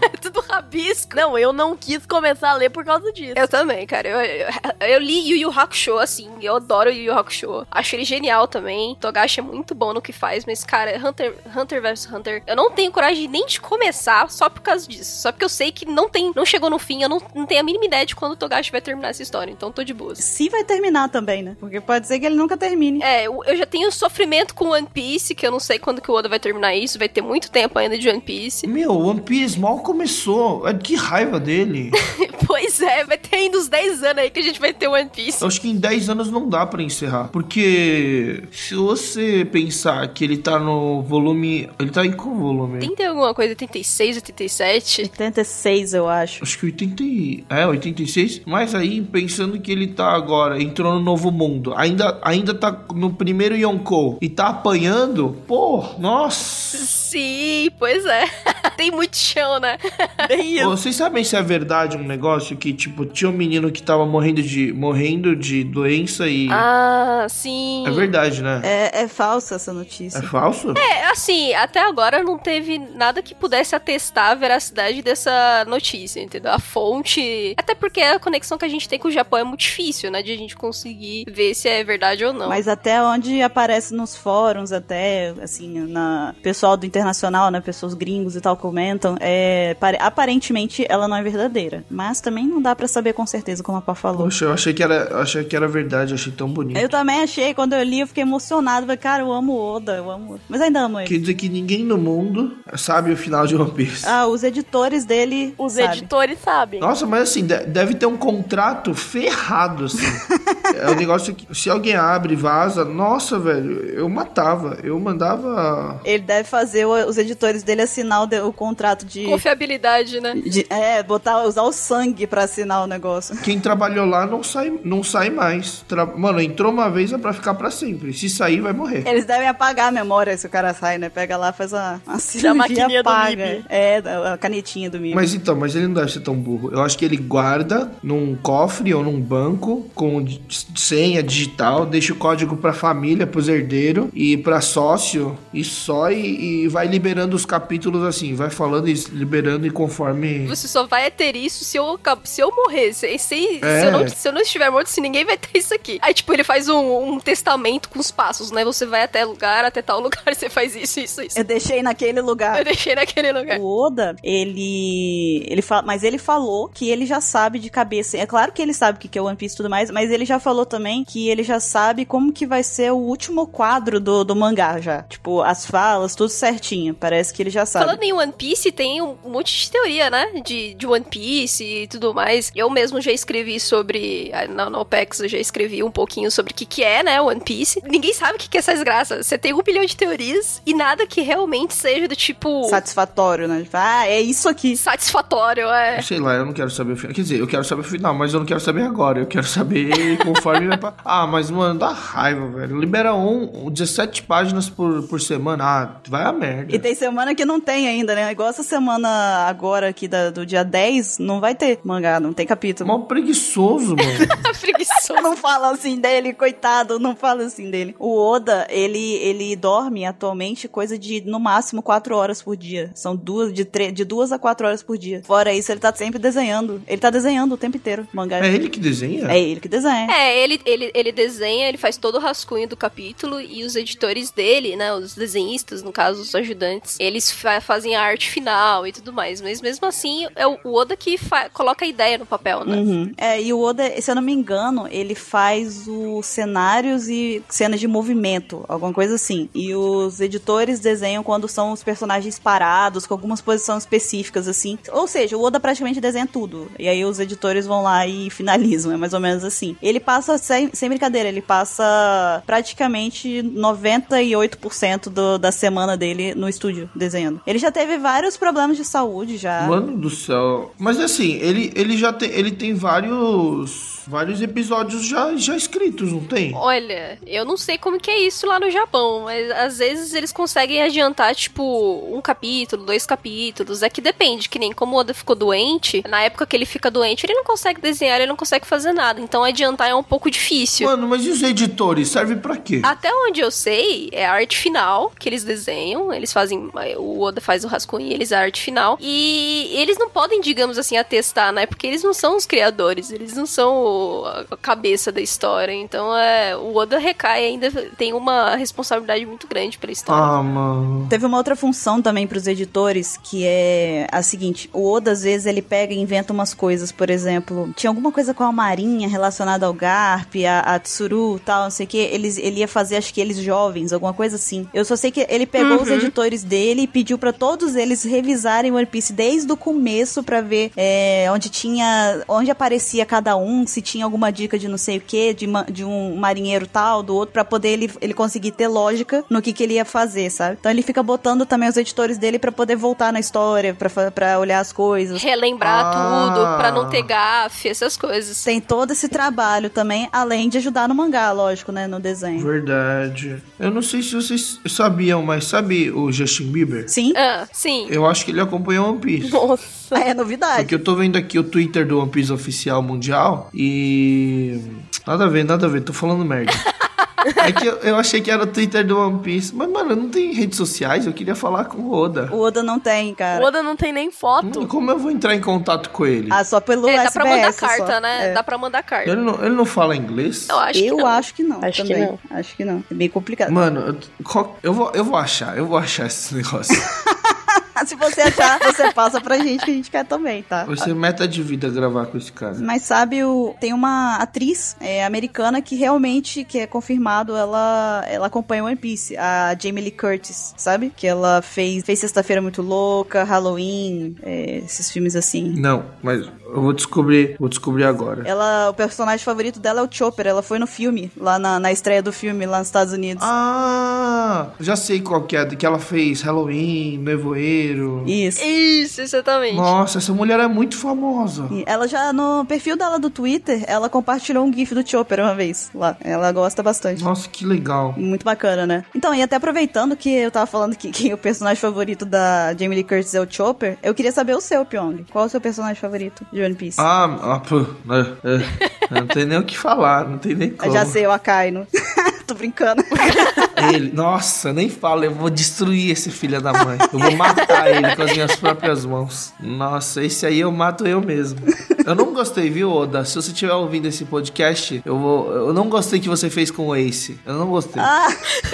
É tudo rabisco. Não, eu não quis começar a ler por causa disso. Eu também, cara. Eu, eu, eu li Yu Yu Hakusho, assim. Eu adoro Yu Yu Hakusho. Acho ele genial também. Togashi é muito bom no que faz, mas, cara, Hunter, Hunter vs Hunter, eu não tenho coragem nem de começar só por causa disso. Só porque eu sei que não tem, não chegou no fim, eu não, não tenho a mínima ideia de quando o Togashi vai terminar essa história. Então tô de boas. Se vai terminar também, né? Porque pode ser que ele nunca termine. É, eu, eu já tenho sofrimento com One Piece, que eu não sei quando que o Oda vai terminar isso. Vai ter muito tempo ainda de One Piece. Meu, One Piece mal começou. É, Que raiva dele. pois é, vai ter ainda uns 10 anos aí que a gente vai ter One Piece. Eu acho que em 10 anos não dá pra encerrar. Porque se você pensar que ele tá no volume. Ele tá em qual volume? Tem, alguma coisa 86, 87? 86, eu acho. Acho que 80. e- É, 86. Mas aí, pensando que ele tá agora, entrou no novo mundo, ainda, ainda tá no primeiro Yonkou e tá apanhando, pô, nossa. Sim, pois é. Tem muito chão, né? Bem isso. Vocês sabem se é verdade um negócio que, tipo, tinha um menino que tava morrendo de, morrendo de doença e. Ah, sim. É verdade, né? É, é falsa essa É, notícia. falso? É, assim, até agora não teve nada que pudesse atestar a veracidade dessa notícia, entendeu? A fonte. Até porque a conexão que a gente tem com o Japão é muito difícil, né? De a gente conseguir ver se é verdade ou não. Mas até onde aparece nos fóruns, até, assim, na pessoal do internacional, né? Pessoas gringos e tal comentam, é, pare- aparentemente ela não é verdadeira. Mas também não dá pra saber com certeza, como a Pá falou. Poxa, eu achei que era, eu achei que era verdade, eu achei tão bonito. Eu também achei, quando eu li, eu fiquei emocionado. Falei, cara, eu amo o Oda, eu amo. Mas ainda amo ele. Quer dizer que ninguém no mundo sabe o final de One Piece. Ah, os editores dele. Os sabe. editores sabem. Nossa, mas assim, de- deve ter um contrato ferrado, assim. é um negócio que, se alguém abre e vaza, nossa, velho, eu matava. Eu mandava. Ele deve fazer os editores dele assinar o, de- o contrato de, Confiabilidade, né? de- É, botar, usar o sangue pra assinar o negócio. Quem trabalhou lá não sai, não sai mais. Tra- Mano, entrou uma vez é pra ficar pra sempre. Se sair, vai morrer. Eles devem apagar a memória se o cara sai, né? Pega lá, faz a, a cirurgia, do apaga. MIB. É, a canetinha do MIB. Mas então, mas ele não deve ser tão burro. Eu acho que ele guarda num cofre ou num banco com senha digital, deixa o código pra família, pros herdeiros e pra sócio e só e, e vai liberando os capítulos assim, vai falando e liberando e conforme Você só vai ter isso se eu, se eu morrer. Se, se, É. se, eu não, se eu não estiver morto, se ninguém vai ter isso aqui. Aí, tipo, ele faz um, um testamento com os passos, né? Você vai até lugar, até tal lugar, você faz isso, isso, isso. Eu deixei naquele lugar. Eu deixei naquele lugar. O Oda, ele. ele fala, mas ele falou que ele já sabe de cabeça. É claro que ele sabe o que que é One Piece e tudo mais, mas ele já falou também que ele já sabe como que vai ser o último quadro do, do mangá já. Tipo, as falas, tudo certinho. Parece que ele já sabe. Falando em One Piece, tem um monte de teoria, né? De, de One Piece e tudo mais. Eu mesmo já escrevi sobre. ah, Na, na OPEX eu já escrevi um pouquinho sobre o que, que é, né? One Piece. Ninguém sabe o que, que é essa desgraça. Você tem um bilhão de teorias e nada que realmente seja do tipo. Satisfatório, né? Tipo, Ah, é isso aqui. Satisfatório, é. Sei lá, eu não quero saber o final. Quer dizer, eu quero saber o final, mas eu não quero saber agora. Eu quero saber conforme vai pra... Ah, mas, mano, dá raiva, velho. Libera um, 17 páginas por, por semana. Ah, vai a merda. E tem semana que não tem ainda, né? Igual essa semana agora aqui da- do dia 10, não vai ter mangá, não tem capítulo. Mó preguiçoso, mano. Preguiçoso. Não fala assim dele, coitado, não fala assim dele. O Oda, ele, ele dorme atualmente coisa de no máximo quatro horas por dia. São duas, de, tre- de duas a quatro horas por dia. Fora isso, ele tá sempre desenhando. Ele tá desenhando o tempo inteiro mangá. É ele que desenha? É ele que desenha. É, ele, ele, ele desenha, ele faz todo o rascunho do capítulo e os editores dele, né, os desenhistas, no caso, os ajudantes, eles fa- fazem a arte final e tudo mais. Mas mesmo assim, é o Oda que coloca a ideia no papel, né? Uhum. É, e o Oda, se eu não me engano, ele faz os cenários e cenas de movimento, alguma coisa assim. E os editores desenham quando são os personagens parados, com algumas posições específicas, assim. Ou seja, o Oda praticamente desenha tudo. E aí os editores vão lá e finalizam, é mais ou menos assim. Ele passa, sem, sem brincadeira, ele passa praticamente 98% do, da semana dele no estúdio desenhando. Ele já teve vários problemas de saúde já. Mano do céu. Mas assim, ele, ele já tem, ele tem vários vários episódios já, já escritos, não tem? Olha, eu não sei como que é isso lá no Japão, mas às vezes eles conseguem adiantar, tipo, um capítulo, dois capítulos. É que depende, que nem como o Oda ficou doente, na época que ele fica doente, ele não consegue desenhar, ele não consegue fazer nada. Então adiantar é um pouco difícil. Mano, mas e os editores? Serve pra quê? Até onde eu sei, é a arte final que eles desenham. Eles fazem. O Oda faz o rascunho e eles a arte final. E eles não podem, digamos assim, atestar, né? Porque eles não são os criadores, eles não são a cabeça da história. Então é, o Oda recai ainda tem uma responsabilidade muito grande pela história. Ah, mano. Teve uma outra função também pros editores, que é a seguinte: o Oda, às vezes, ele pega e inventa umas coisas, por exemplo, tinha alguma coisa com a Marinha relacionada ao Garp, a, a Tsuru tal, não sei o que. Eles, ele ia fazer, acho que eles jovens, alguma coisa assim. Eu só sei que ele pegou Uhum. os editores dele e pediu pra todos eles revisarem One Piece desde o começo pra ver é, onde tinha. onde aparecia cada um, se tinha alguma dica de não sei o que, de, de um marinheiro tal, do outro, pra poder ele, ele conseguir ter lógica no que, que ele ia fazer, sabe? Então ele fica botando também os editores dele pra poder voltar na história, pra olhar as coisas. Relembrar Ah. tudo, pra não ter gafe, essas coisas. Tem todo esse trabalho também, além de ajudar no mangá, lógico, né? No desenho. Verdade. Eu não sei se vocês sabiam, mas sabe o Justin Bieber? Sim, Ah, sim. Eu acho que ele acompanhou One Piece. Nossa. é novidade. Porque eu tô vendo aqui o Twitter do One Piece oficial mundial e. Nada a ver, nada a ver, tô falando merda. É que eu, eu achei que era o Twitter do One Piece. Mas, mano, não tem redes sociais, eu queria falar com o Oda. O Oda não tem, O cara. Oda não tem nem foto. Como eu vou entrar em contato com ele? Ah, só pelo É, dá SBS. pra mandar só. carta, né? É. Dá pra mandar carta. Ele não, ele não fala inglês? Eu acho que Eu não. acho que não. Acho que também. não. Acho que não. É bem complicado. Mano, eu, qual- eu vou, eu vou achar, eu vou achar esse negócio. Se você achar, você passa pra gente que a gente quer também, tá? Vai ser meta de vida gravar com esse cara. Mas sabe, o, tem uma atriz é, americana que realmente, que é confirmado, ela, ela acompanha One Piece, a Jamie Lee Curtis, sabe? Que ela fez, fez Sexta-feira Muito Louca, Halloween, é, esses filmes assim. Não, mas eu vou descobrir, vou descobrir agora. Ela, o personagem favorito dela é o Chopper, ela foi no filme, lá na, na estreia do filme, lá nos Estados Unidos. Ah, já sei qual que é, que ela fez Halloween, Nevoeiro. Isso. Isso, exatamente. Nossa, essa mulher é muito famosa. E Ela já, no perfil dela do Twitter, ela compartilhou um gif do Chopper uma vez lá. Ela gosta bastante. Nossa, que legal. Muito bacana, né? Então, e até aproveitando que eu tava falando que, que o personagem favorito da Jamie Lee Curtis é o Chopper, eu queria saber o seu, Pyong. Qual é o seu personagem favorito de One Piece? Ah, ah pô, é, é, não tem nem o que falar, não tem nem Eu como. já sei, o Akainu. Tô brincando. Ele, nossa, nem fala, eu vou destruir esse filho da mãe. Eu vou matar ele com as minhas próprias mãos. Nossa, esse aí eu mato eu mesmo. Eu não gostei, viu, Oda? Se você estiver ouvindo esse podcast, eu vou. Eu não gostei que você fez com o Ace. Eu não gostei. Ah,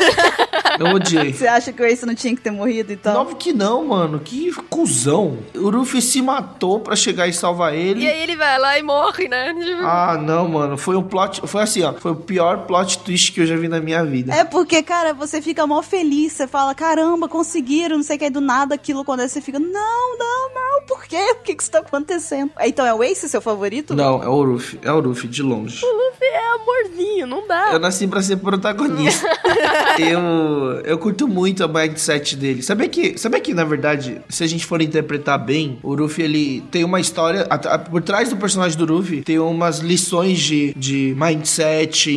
Eu odiei. você acha que o Ace não tinha que ter morrido, então? Óbvio que não, mano. Que cuzão. O Luffy se matou pra chegar e salvar ele. E aí ele vai lá e morre, né? Ah, não, mano. Foi um plot. Foi assim, ó. Foi o pior plot twist que eu já vi na minha vida. É porque, cara, você fica mó feliz, você fala, caramba, conseguiram, não sei o que, aí do nada aquilo acontece, você fica, não, não, não, por quê? O que que está acontecendo? Então é o Ace seu favorito? Não, é o Luffy. É o Luffy, de longe. Luffy é amorzinho, não dá. Eu nasci pra ser protagonista. eu, eu curto muito a mindset dele. Sabia que, sabia que, na verdade, se a gente for interpretar bem, o Luffy, ele tem uma história... a- a- por trás do personagem do Luffy, tem umas lições de, de mindset,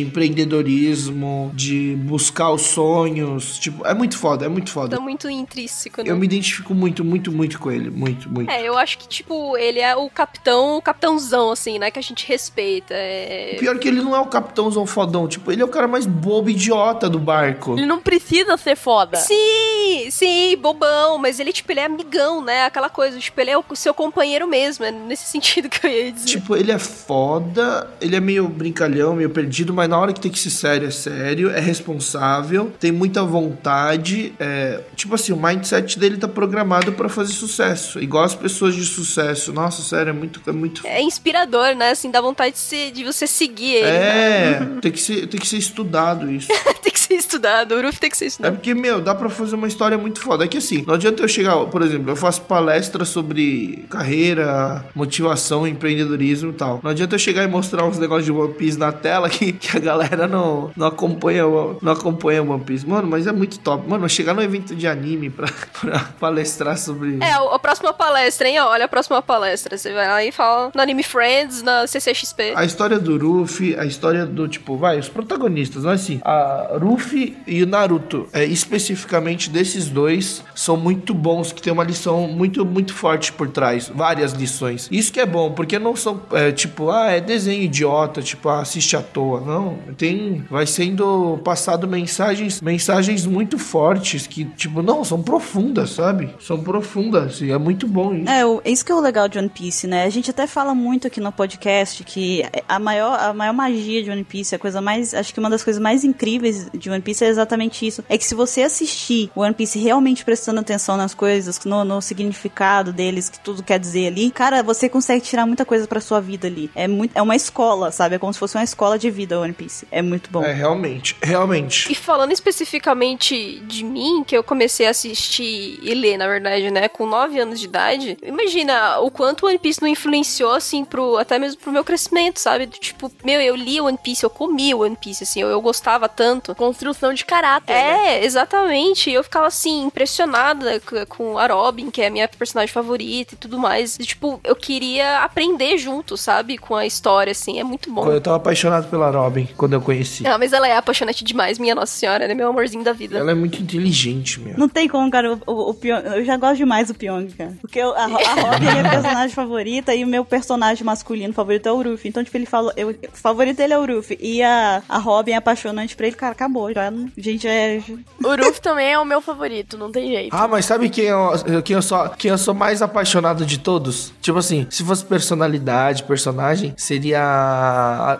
empreendedorismo, de buscar os sonhos. Tipo, é muito foda, é muito foda. Tá muito intrínseco, né? Eu me identifico muito, muito, muito com ele. Muito, muito. É, eu acho que, tipo, ele é o capitão, o capitãozão, assim, né? Que a gente respeita. É... Pior que ele não é o capitãozão fodão. Tipo, ele é o cara mais bobo e idiota do barco. Ele não precisa ser foda. Sim, sim, bobão, mas ele, tipo, ele é amigão, né? Aquela coisa, tipo, ele é o seu companheiro mesmo, é nesse sentido que eu ia dizer. Tipo, ele é foda, ele é meio brincalhão, meio perdido, mas na hora que tem que ser sério, é sério, é responsável, tem muita vontade. É... Tipo assim, o mindset dele tá programado pra fazer sucesso. Igual as pessoas de sucesso. Nossa, sério, é muito. É, muito... É inspirador, né? Assim, dá vontade de, se- de você seguir ele. né? É, tem que, ser, tem que ser estudado isso. Ser estudado, o tem que ser É estudado. porque, meu, dá pra fazer uma história muito foda. É que assim, não adianta eu chegar, por exemplo, eu faço palestra sobre carreira, motivação, empreendedorismo e tal. Não adianta eu chegar e mostrar uns negócios de One Piece na tela que, que a galera não, não acompanha não acompanha One Piece. Mano, mas é muito top. Mano, chegar no evento de anime pra, pra palestrar sobre. É, a, a próxima palestra, hein? Olha a próxima palestra. Você vai lá e fala no Anime Friends, na CCXP. A história do Ruffy, a história do, tipo, vai, os protagonistas, não é assim? A Ruffy e o Naruto, é, especificamente desses dois, são muito bons, que tem uma lição muito, muito forte por trás. Várias lições. Isso que é bom, porque não são, é, tipo, ah, é desenho idiota, tipo, ah, assiste à toa. Não, tem, vai sendo passado mensagens, mensagens muito fortes que, tipo, não, são profundas, sabe? São profundas e é muito bom isso. É, o- isso que é o legal de One Piece, né? A gente até fala muito aqui no podcast que a maior, a maior magia de One Piece, a coisa mais. Acho que uma das coisas mais incríveis de One Piece é exatamente isso. É que se você assistir One Piece realmente prestando atenção nas coisas, no, no significado deles, que tudo quer dizer ali, cara, você consegue tirar muita coisa pra sua vida ali. É, muito, é uma escola, sabe? É como se fosse uma escola de vida One Piece. É muito bom. É, realmente, realmente. E falando especificamente de mim, que eu comecei a assistir e ler, na verdade, né, com 9 anos de idade, imagina o quanto One Piece não influenciou, assim, pro, até mesmo pro meu crescimento, sabe? Tipo, meu, eu li One Piece, eu comia One Piece, assim, eu, eu gostava tanto. Construção de caráter. né? É, exatamente. Eu ficava assim, impressionada com a Robin, que é a minha personagem favorita e tudo mais. E, tipo, eu queria aprender junto, sabe? Com a história, assim. É muito bom. Eu tava apaixonado pela Robin quando eu conheci. Ah, mas ela é apaixonante demais, minha Nossa Senhora, ela é meu amorzinho da vida. Ela é muito inteligente, meu. Não tem como, cara. O, o, o Pyong- eu já gosto demais do Pyong, cara. Porque eu- a, a Robin é minha personagem favorita e o meu personagem masculino favorito é o Ruffy. Então, tipo, ele falou. Eu, o favorito dele é o Ruffy. E a, a Robin é apaixonante pra ele, cara, acabou. Já, não- gente, é. O Ruff também é o meu favorito, não tem jeito. Ah, mas sabe quem eu, quem, eu sou, quem eu sou mais apaixonado de todos? Tipo assim, se fosse personalidade, personagem, seria a,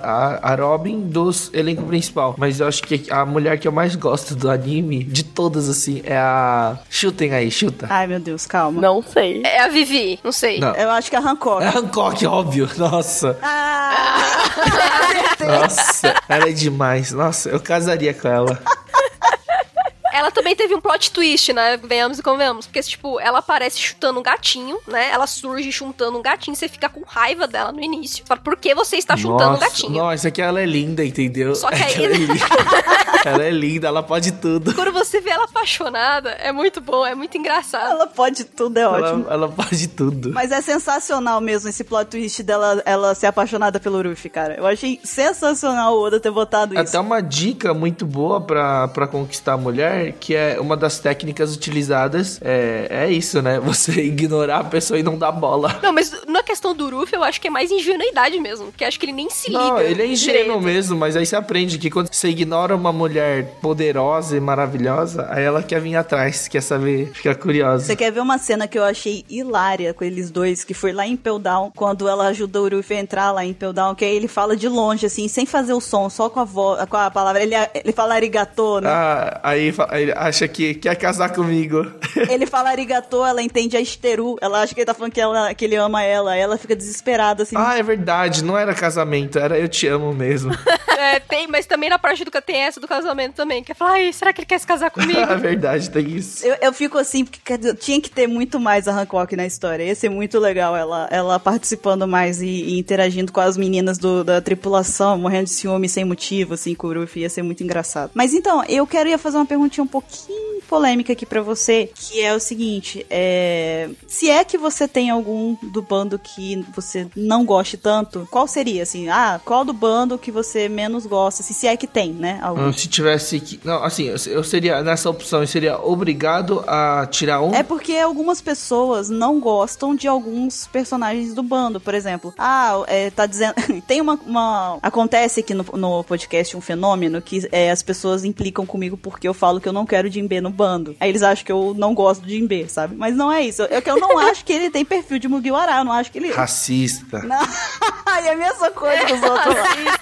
a, a Robin dos elenco principal. Mas eu acho que a mulher que eu mais gosto do anime, de todas assim, é a. Chutem aí, chuta. Ai, meu Deus, calma. Não sei. É a Vivi, não sei. Não. Eu acho que é a Hancock. É a Hancock, óbvio. Nossa. Ah! Nossa, ela é demais. Nossa, eu casaria com ela. Ela também teve um plot twist, né? Venhamos e convenhamos. Porque, tipo, ela aparece chutando um gatinho, né? Ela surge chutando um gatinho. Você fica com raiva dela no início. Fala, por que você está chutando um gatinho? Nossa, é que ela é linda, entendeu? Só que É aí- ela é linda. ela é linda, ela pode tudo. Quando você vê ela apaixonada, é muito bom, é muito engraçado. Ela pode tudo, é ótimo. Ela, ela pode tudo. Mas é sensacional mesmo esse plot twist dela ela ser apaixonada pelo Ruffy, cara. Eu achei sensacional o Oda ter botado isso. Até uma dica muito boa pra, pra conquistar a mulher, que é uma das técnicas utilizadas, é, é isso, né? Você ignorar a pessoa e não dar bola. Não, mas na questão do Ruffy, eu acho que é mais ingenuidade mesmo. Porque acho que ele nem se liga. Não, ele é ingênuo direito. mesmo, mas aí você aprende que quando você ignora uma mulher poderosa e maravilhosa, aí ela quer vir atrás, quer saber, fica curiosa. Você quer ver uma cena que eu achei hilária com eles dois, que foi lá em Peldown, quando ela ajudou o Ruffy a entrar lá em Peldown, que aí ele fala de longe, assim, sem fazer o som, só com a voz, com a palavra. Ele, ele fala arigatô, né? Ah, aí ele acha que quer casar comigo. Ele fala arigatô, ela entende a esteru. Ela acha que ele tá falando que, ela, que ele ama ela. Ela fica desesperada, assim. ah, é verdade, não era casamento, era eu te amo mesmo. É, tem, mas também na parte do tem essa do casamento também. Que é falar, ai, será que ele quer se casar comigo? é verdade, tem isso. Eu, eu fico assim, porque quer dizer, tinha que ter muito mais a Hancock na história. Ia ser muito legal ela, ela participando mais e, e interagindo com as meninas do- da tripulação, morrendo de ciúme sem motivo, assim, com o Ruffy. Ia ser muito engraçado. Mas então, eu quero ia fazer uma perguntinha um pouquinho polêmica aqui pra você, que é o seguinte, é... Se é que você tem algum do bando que você não goste tanto, qual seria, assim? Ah, qual do bando que você menos gosta? assim, Se é que tem, né? Algum. Hum, Se tivesse que. Não, assim, eu- eu seria. Nessa opção, eu seria obrigado a tirar um. É porque algumas pessoas não gostam de alguns personagens do bando, por exemplo. Ah, é, tá dizendo. Tem uma, uma- Acontece aqui no, no podcast um fenômeno que é, as pessoas implicam comigo porque eu falo que eu não quero Jinbe no bando. Aí eles acham que eu não gosto de Jinbe, sabe? Mas não é isso. É que eu não acho que ele tem perfil de Mugiwara. Eu não acho que ele. Racista. Não. Ai, é a mesma coisa que os outros lá.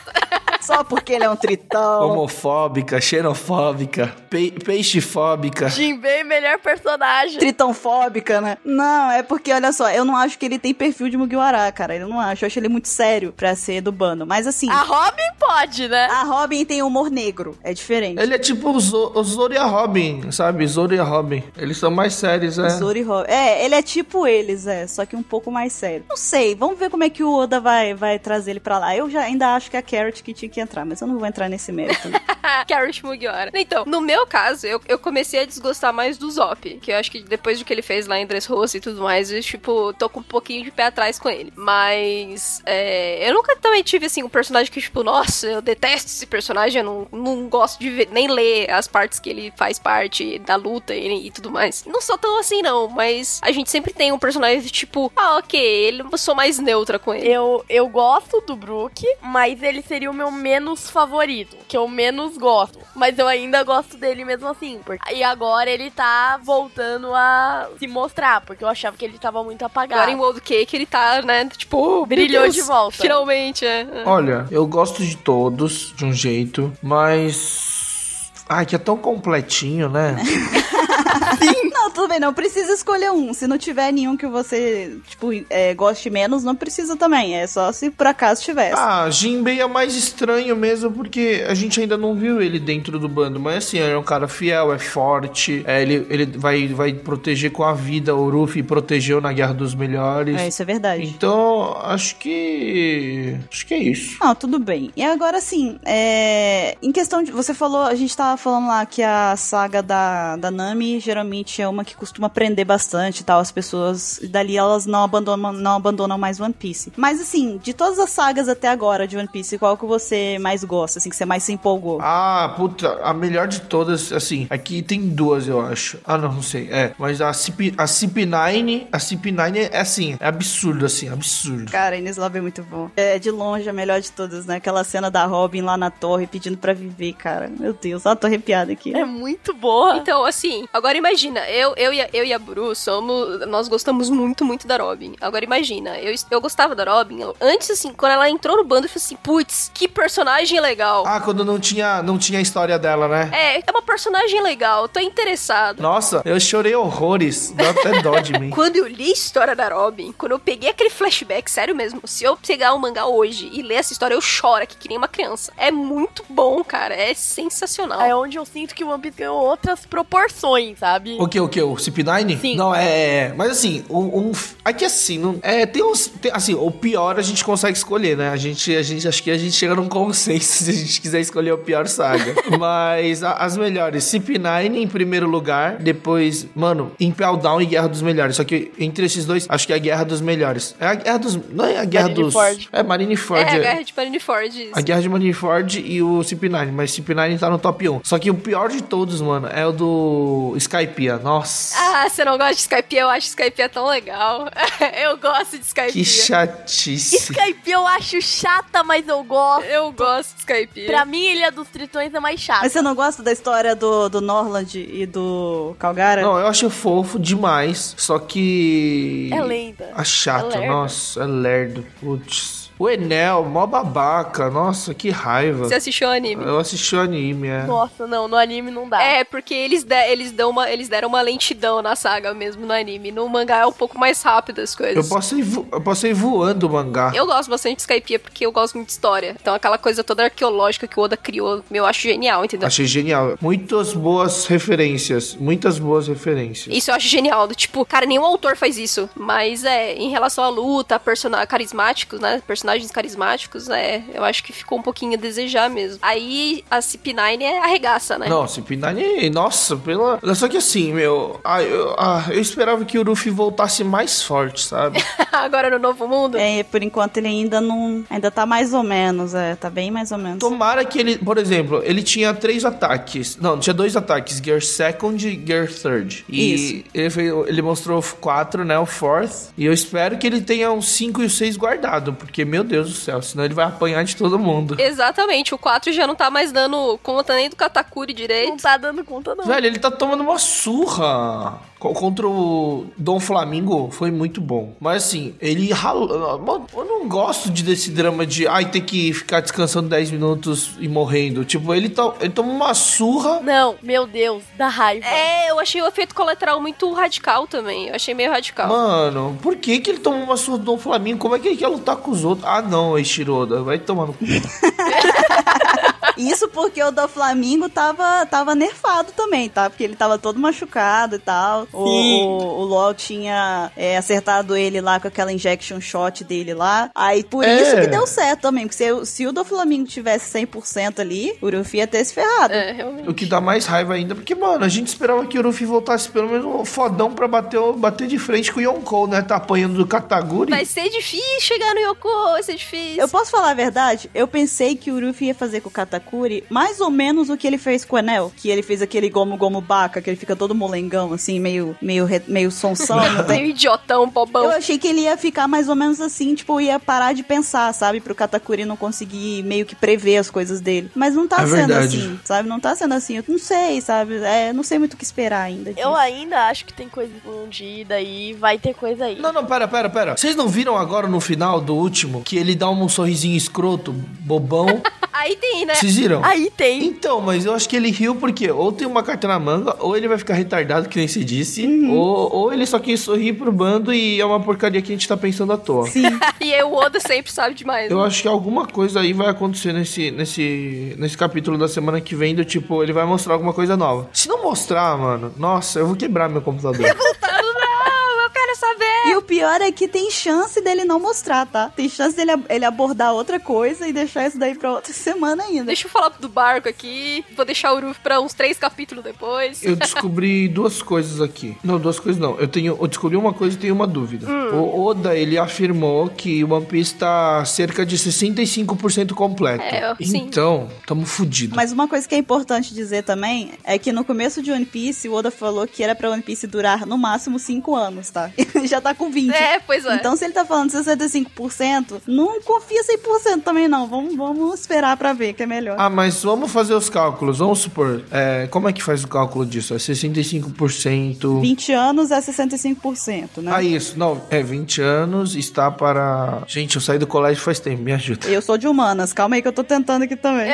Só porque ele é um tritão. Homofóbica, xenofóbica, pe peixefóbica. Jinbei, melhor personagem. Tritãofóbica, né? Não, é porque, olha só, eu não acho que ele tem perfil de Mugiwara, cara. Eu não acho. Eu acho ele muito sério pra ser do bando. Mas assim, A Robin pode, né? a Robin tem humor negro. É diferente. Ele é tipo o, Zo o Zoro e a Robin, sabe? Zoro e a Robin. Eles são mais sérios, é. Zoro e Robin. É, ele é tipo eles, é, só que um pouco mais sério. Não sei, vamos ver como é que o Oda vai, vai trazer ele pra lá. Eu já ainda acho que é a Carrot que tinha que entrar, mas eu não vou entrar nesse mérito. né? Mugiwara. Então, no meu caso, eu, eu comecei a desgostar mais do Zop, que eu acho que depois do que ele fez lá em Dressrosa e tudo mais, eu, tipo, tô com um pouquinho de pé atrás com ele. Mas, é, eu nunca também tive, assim, um personagem que, tipo, nossa, eu detesto esse personagem, eu não, não gosto de ver, nem ler as partes que ele faz parte da luta e, e tudo mais. Não sou tão assim, não, mas a gente sempre tem um personagem, tipo, ah, ok, ele, eu sou mais neutra com ele. Eu, eu gosto do Brook, mas ele seria o meu menos favorito, que eu menos gosto. Mas eu ainda gosto dele mesmo assim. Porque... E agora ele tá voltando a se mostrar, porque eu achava que ele tava muito apagado. Agora em World Cake ele tá, né, tipo, Brilhou Deus, de volta. Finalmente, é. Olha, eu gosto de todos de um jeito, mas. Ai, que é tão completinho, né? não, tudo bem, não precisa escolher um. Se não tiver nenhum que você, tipo, é, goste menos, não precisa também. É só se por acaso tivesse. Ah, Jinbei é mais estranho mesmo porque a gente ainda não viu ele dentro do bando. Mas assim, ele é um cara fiel, é forte. é, ele ele vai, vai proteger com a vida. O Ruffy protegeu na Guerra dos Melhores. É, isso é verdade. Então, acho que. Acho que é isso. Não, tudo bem. E agora sim, é... em questão de. Você falou, a gente tava falando lá que a saga da, da Nami geralmente é uma que costuma prender bastante e tal. As pessoas. Dali elas não abandonam, não abandonam mais One Piece. Mas assim, de todas as sagas até agora de One Piece, qual que você mais gosta, assim, que você mais se empolgou? Ah, puta, a melhor de todas, assim, aqui tem duas, eu acho. Ah, não, não sei. É, mas a CP, a CP9, a CP9 é assim, é absurdo, assim, absurdo. Cara, Inês Love é muito bom. É de longe a melhor de todas, né? Aquela cena da Robin lá na torre pedindo pra viver, cara. Meu Deus, ó, tô arrepiada aqui. É muito boa. Então, assim, agora imagina, eu, eu, e a, eu e a Bru somos. Nós gostamos muito, muito da Robin. Agora imagina, eu, eu gostava da Robin. eu- antes, assim, quando ela entrou no bando, eu falei assim, putz, que personagem legal. Ah, quando não tinha, não tinha a história dela, né? É, é uma personagem legal, tô interessado. Nossa, eu chorei horrores. Dá até dó de mim. Quando eu li a história da Robin, quando eu peguei aquele flashback, sério mesmo, se eu pegar o mangá hoje e ler essa história, eu choro aqui que nem uma criança. É muito bom, cara. É sensacional. É onde eu sinto que o One Piece ganhou outras proporções, sabe? O que, o que? O CP9? Sim. Não, é. é, Mas assim, um. um- aqui assim, não, é, tem uns. tem- assim, o pior a gente consegue escolher, né? A gente, a gente acho que a gente chega num consenso se a gente quiser escolher o pior saga. mas a- as melhores, CP9 em primeiro lugar, depois, mano, Impel Down e Guerra dos Melhores. Só que entre esses dois, acho que é a Guerra dos Melhores. É a Guerra dos. Não é a Guerra dos. Marineford. É Marineford. é, a é. guerra de Marineford. isso. A Guerra de Marineford e o CP9, mas CP9 tá no top 1. Só que o pior de todos, mano, é o do Skypiea. Nossa. Ah, você não gosta de Skype? Eu acho Skype tão legal. eu gosto de Skype. que chatice. Skype eu acho chata, mas eu gosto. Eu gosto de Skype. Pra mim, Ilha dos Tritões é mais chata. Mas você não gosta da história do, do Norland e do Calgara? Não, eu acho fofo demais, só que... É lenda. A chata, É nossa, é lerdo. Putz. O Enel, mó babaca. Nossa, que raiva. Você assistiu o anime? Eu assisti o anime, é. Nossa, não, no anime não dá. É, porque eles, de- eles, dão uma, eles deram uma lentidão na saga mesmo no anime. No mangá é um pouco mais rápido as coisas. Eu passei, vo- eu passei voando o mangá. Eu gosto bastante de Skypiea porque eu gosto muito de história. Então aquela coisa toda arqueológica que o Oda criou, eu acho genial, entendeu? Achei genial. Muitas boas referências. Muitas boas referências. Isso eu acho genial. do Tipo, cara, nenhum autor faz isso. Mas é, em relação à luta, persona carismáticos, né? Personagens carismáticos, né? Eu acho que ficou um pouquinho a desejar mesmo. Aí a CP9 é arregaça, né? Não, CP9, nossa, pela. Só que assim, meu. ah, eu, ah, eu esperava que o Luffy voltasse mais forte, sabe? Agora no Novo Mundo. É, por enquanto ele ainda não. Ainda tá mais ou menos, é. Tá bem mais ou menos. Tomara que ele, por exemplo, ele tinha três ataques. Não, tinha dois ataques, Gear Second e Gear Third. E Isso. Ele, fez, ele mostrou o quatro, né? O fourth. E eu espero que ele tenha os cinco e os seis guardado. Porque, meu Deus do céu, senão ele vai apanhar de todo mundo. Exatamente, o 4 já não tá mais dando conta nem do Katakuri direito. Não tá dando conta, não. Velho, ele tá tomando uma surra. Co- Contra o Dom Flamingo foi muito bom. Mas assim, ele ralou. Eu não gosto de desse drama de ai, ter que ficar descansando 10 minutos e morrendo. Tipo, ele, to ele toma uma surra. Não, meu Deus, dá raiva. É, eu achei o efeito colateral muito radical também. Eu achei meio radical. Mano, por que que ele toma uma surra do Dom Flamingo? Como é que ele quer lutar com os outros? Ah, não, Eiichiroda, vai tomar no cu. Isso porque o do Flamingo tava, tava nerfado também, tá? Porque ele tava todo machucado e tal. O, Sim. o, o LOL tinha é, acertado ele lá com aquela injection shot dele lá. Aí por É. isso que deu certo também. Porque se, se o do Flamingo tivesse 100% ali, o Ruffy ia ter se ferrado. É, realmente. O que dá mais raiva ainda, porque, mano, a gente esperava que o Luffy voltasse pelo menos um fodão pra bater, bater de frente com o Yonkou, né? Tá apanhando do Kataguri. Vai ser difícil chegar no Yoko, vai ser difícil. Eu posso falar a verdade? Eu pensei que o Ruffy ia fazer com o Katakuri mais ou menos o que ele fez com o Enel. Que ele fez aquele gomo gomo baca, que ele fica todo molengão, assim, meio, meio, re- meio sonsão. tem? Meio idiotão, bobão. Eu achei que ele ia ficar mais ou menos assim, tipo, ia parar de pensar, sabe? Pro Katakuri não conseguir meio que prever as coisas dele. Mas não tá É sendo verdade. assim, sabe? Não tá sendo assim. Eu não sei, sabe? É, não sei muito o que esperar ainda. disso. Eu ainda acho que tem coisa escondida e vai ter coisa aí. Não, não, pera, pera, pera. Vocês não viram agora no final do último que ele dá um sorrisinho escroto, bobão? Aí tem, né? Vocês viram? Aí tem. Então, mas eu acho que ele riu porque ou tem uma carta na manga, ou ele vai ficar retardado, que nem se disse, ou, ou ele só quis sorrir pro bando e é uma porcaria que a gente tá pensando à toa. Sim. E aí o Oda sempre sabe demais. Eu né? acho que alguma coisa aí vai acontecer nesse, nesse, nesse capítulo da semana que vem, do tipo, ele vai mostrar alguma coisa nova. Se não mostrar, mano, nossa, eu vou quebrar meu computador eu quero saber. E o pior é que tem chance dele não mostrar, tá? Tem chance dele ele abordar outra coisa e deixar isso daí pra outra semana ainda. Deixa eu falar do barco aqui. Vou deixar o Ruff pra uns três capítulos depois. Eu descobri duas coisas aqui. Não, duas coisas não. Eu tenho, eu descobri uma coisa e tenho uma dúvida. O Oda, ele afirmou que o One Piece tá cerca de 65% completo. É, então, tamo fudido. Mas uma coisa que é importante dizer também é que no começo de One Piece, o Oda falou que era pra One Piece durar no máximo 5 anos, tá? Ele já tá com 20. É, pois é. Então, se ele tá falando 65%, não confia 100% também, não. Vamos, vamos esperar pra ver, que é melhor. Ah, mas vamos fazer os cálculos. Vamos supor, é, como é que faz o cálculo disso? É 65%. 20 anos é 65%, né? Ah, isso. Não, é 20 anos, está para... Gente, eu saí do colégio faz tempo, me ajuda. Eu sou de humanas, calma aí que eu tô tentando aqui também.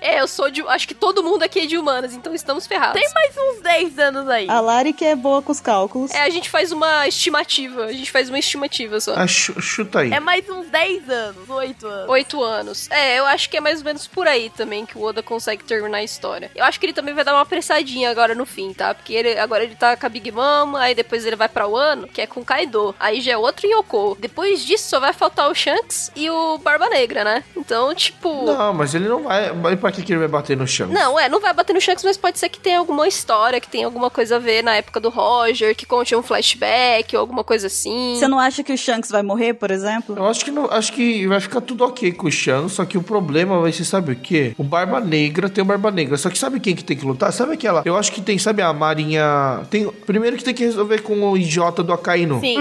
é, eu sou de. Acho que todo mundo aqui é de humanas, então estamos ferrados. Tem mais uns 10 anos aí. A Lari que é boa com os cálculos. É, a gente faz uma estimativa. A gente faz uma estimativa só. Ah, chu- chuta aí. É mais uns 10 anos, 8 anos. Oito anos. É, eu acho que é mais ou menos por aí também que o Oda consegue terminar a história. Eu acho que ele também vai dar uma apressadinha agora no fim, tá? Porque ele, agora ele tá com a Big Mom, aí depois ele vai pra Wano, que é com o Kaido. Aí já é outro Yoko. Depois disso só vai faltar o Shanks e o Barba Negra, né? Então, tipo. Não, mas ele não vai... Mas pra que, que ele vai bater no chão? Não, é, não vai bater no Shanks, mas pode ser que tenha alguma história, que tenha alguma coisa a ver na época do Roger, que conte um flashback ou alguma coisa assim. Você não acha que o Shanks vai morrer, por exemplo? Eu acho que não, acho que vai ficar tudo ok com o Shan, só que o problema vai ser, sabe o quê? O Barba Negra tem o Barba Negra, só que sabe quem que tem que lutar? Sabe aquela? Eu acho que tem, sabe a Marinha, tem, primeiro que tem que resolver com o idiota do Akainu. Sim.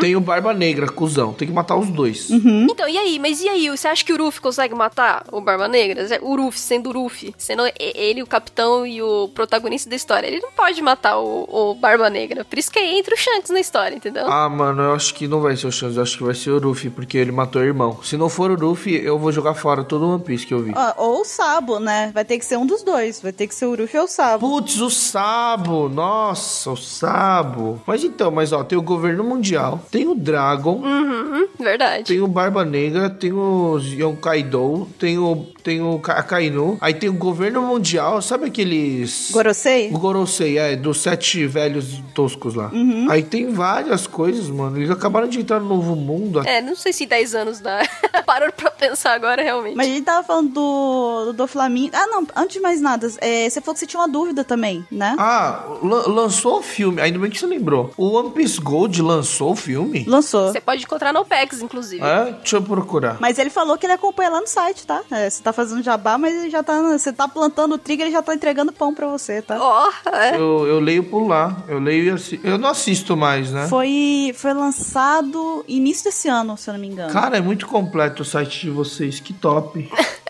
Tem o Barba Negra, cuzão, tem que matar os dois. Então, e aí? Mas e aí? Você acha que o Ruffy consegue matar o Barba Negra? O Ruffy sendo o Ruffy, sendo ele o capitão e o protagonista da história. Ele não pode matar o, o Barba Negra. Por isso que entra o Shanks na história, entendeu? Ah, mano, eu acho que não vai ser o Shanks, eu acho que vai ser o Ruffy, porque ele matou o irmão. Se não for o Ruffy, eu vou jogar fora todo o One Piece que eu vi. Ó, ou o Sabo, né? Vai ter que ser um dos dois. Vai ter que ser o Ruffy ou o Sabo. Putz, o Sabo, nossa, o Sabo. Mas então, mas ó, tem o governo mundial, tem o Dragon, Uhum, verdade. Tem o Barba Negra, tem o Yonkaido, tem o, tem o Ka- Akainu, aí tem o governo mundial, sabe aqueles... Gorosei? O Gorosei, é, dos sete velhos toscos lá. Uhum. Aí tem várias coisas, mano. Eles acabaram de entrar no novo mundo. É, não sei se 10 anos dá. Parou pra pensar agora, realmente. Mas a gente tava falando do, do Flamingo. Ah, não, antes de mais nada, é, você falou que você tinha uma dúvida também, né? Ah, lan- lançou o filme, ainda bem que você lembrou. O One Piece Gold lançou o filme? Lançou. Você pode encontrar no PEX, inclusive. É? Deixa eu procurar. Mas ele falou que ele acompanha lá no site, tá? É, você tá fazendo jabá, mas ele já tá. Você tá plantando o trigger, ele já tá entregando pão pra você, tá? Ó, é. Eu, eu leio por lá. Eu leio e assisto. Eu não assisto mais, né? Foi, foi lançado início desse ano, se eu não me engano. Cara, é muito completo o site de vocês. Que top.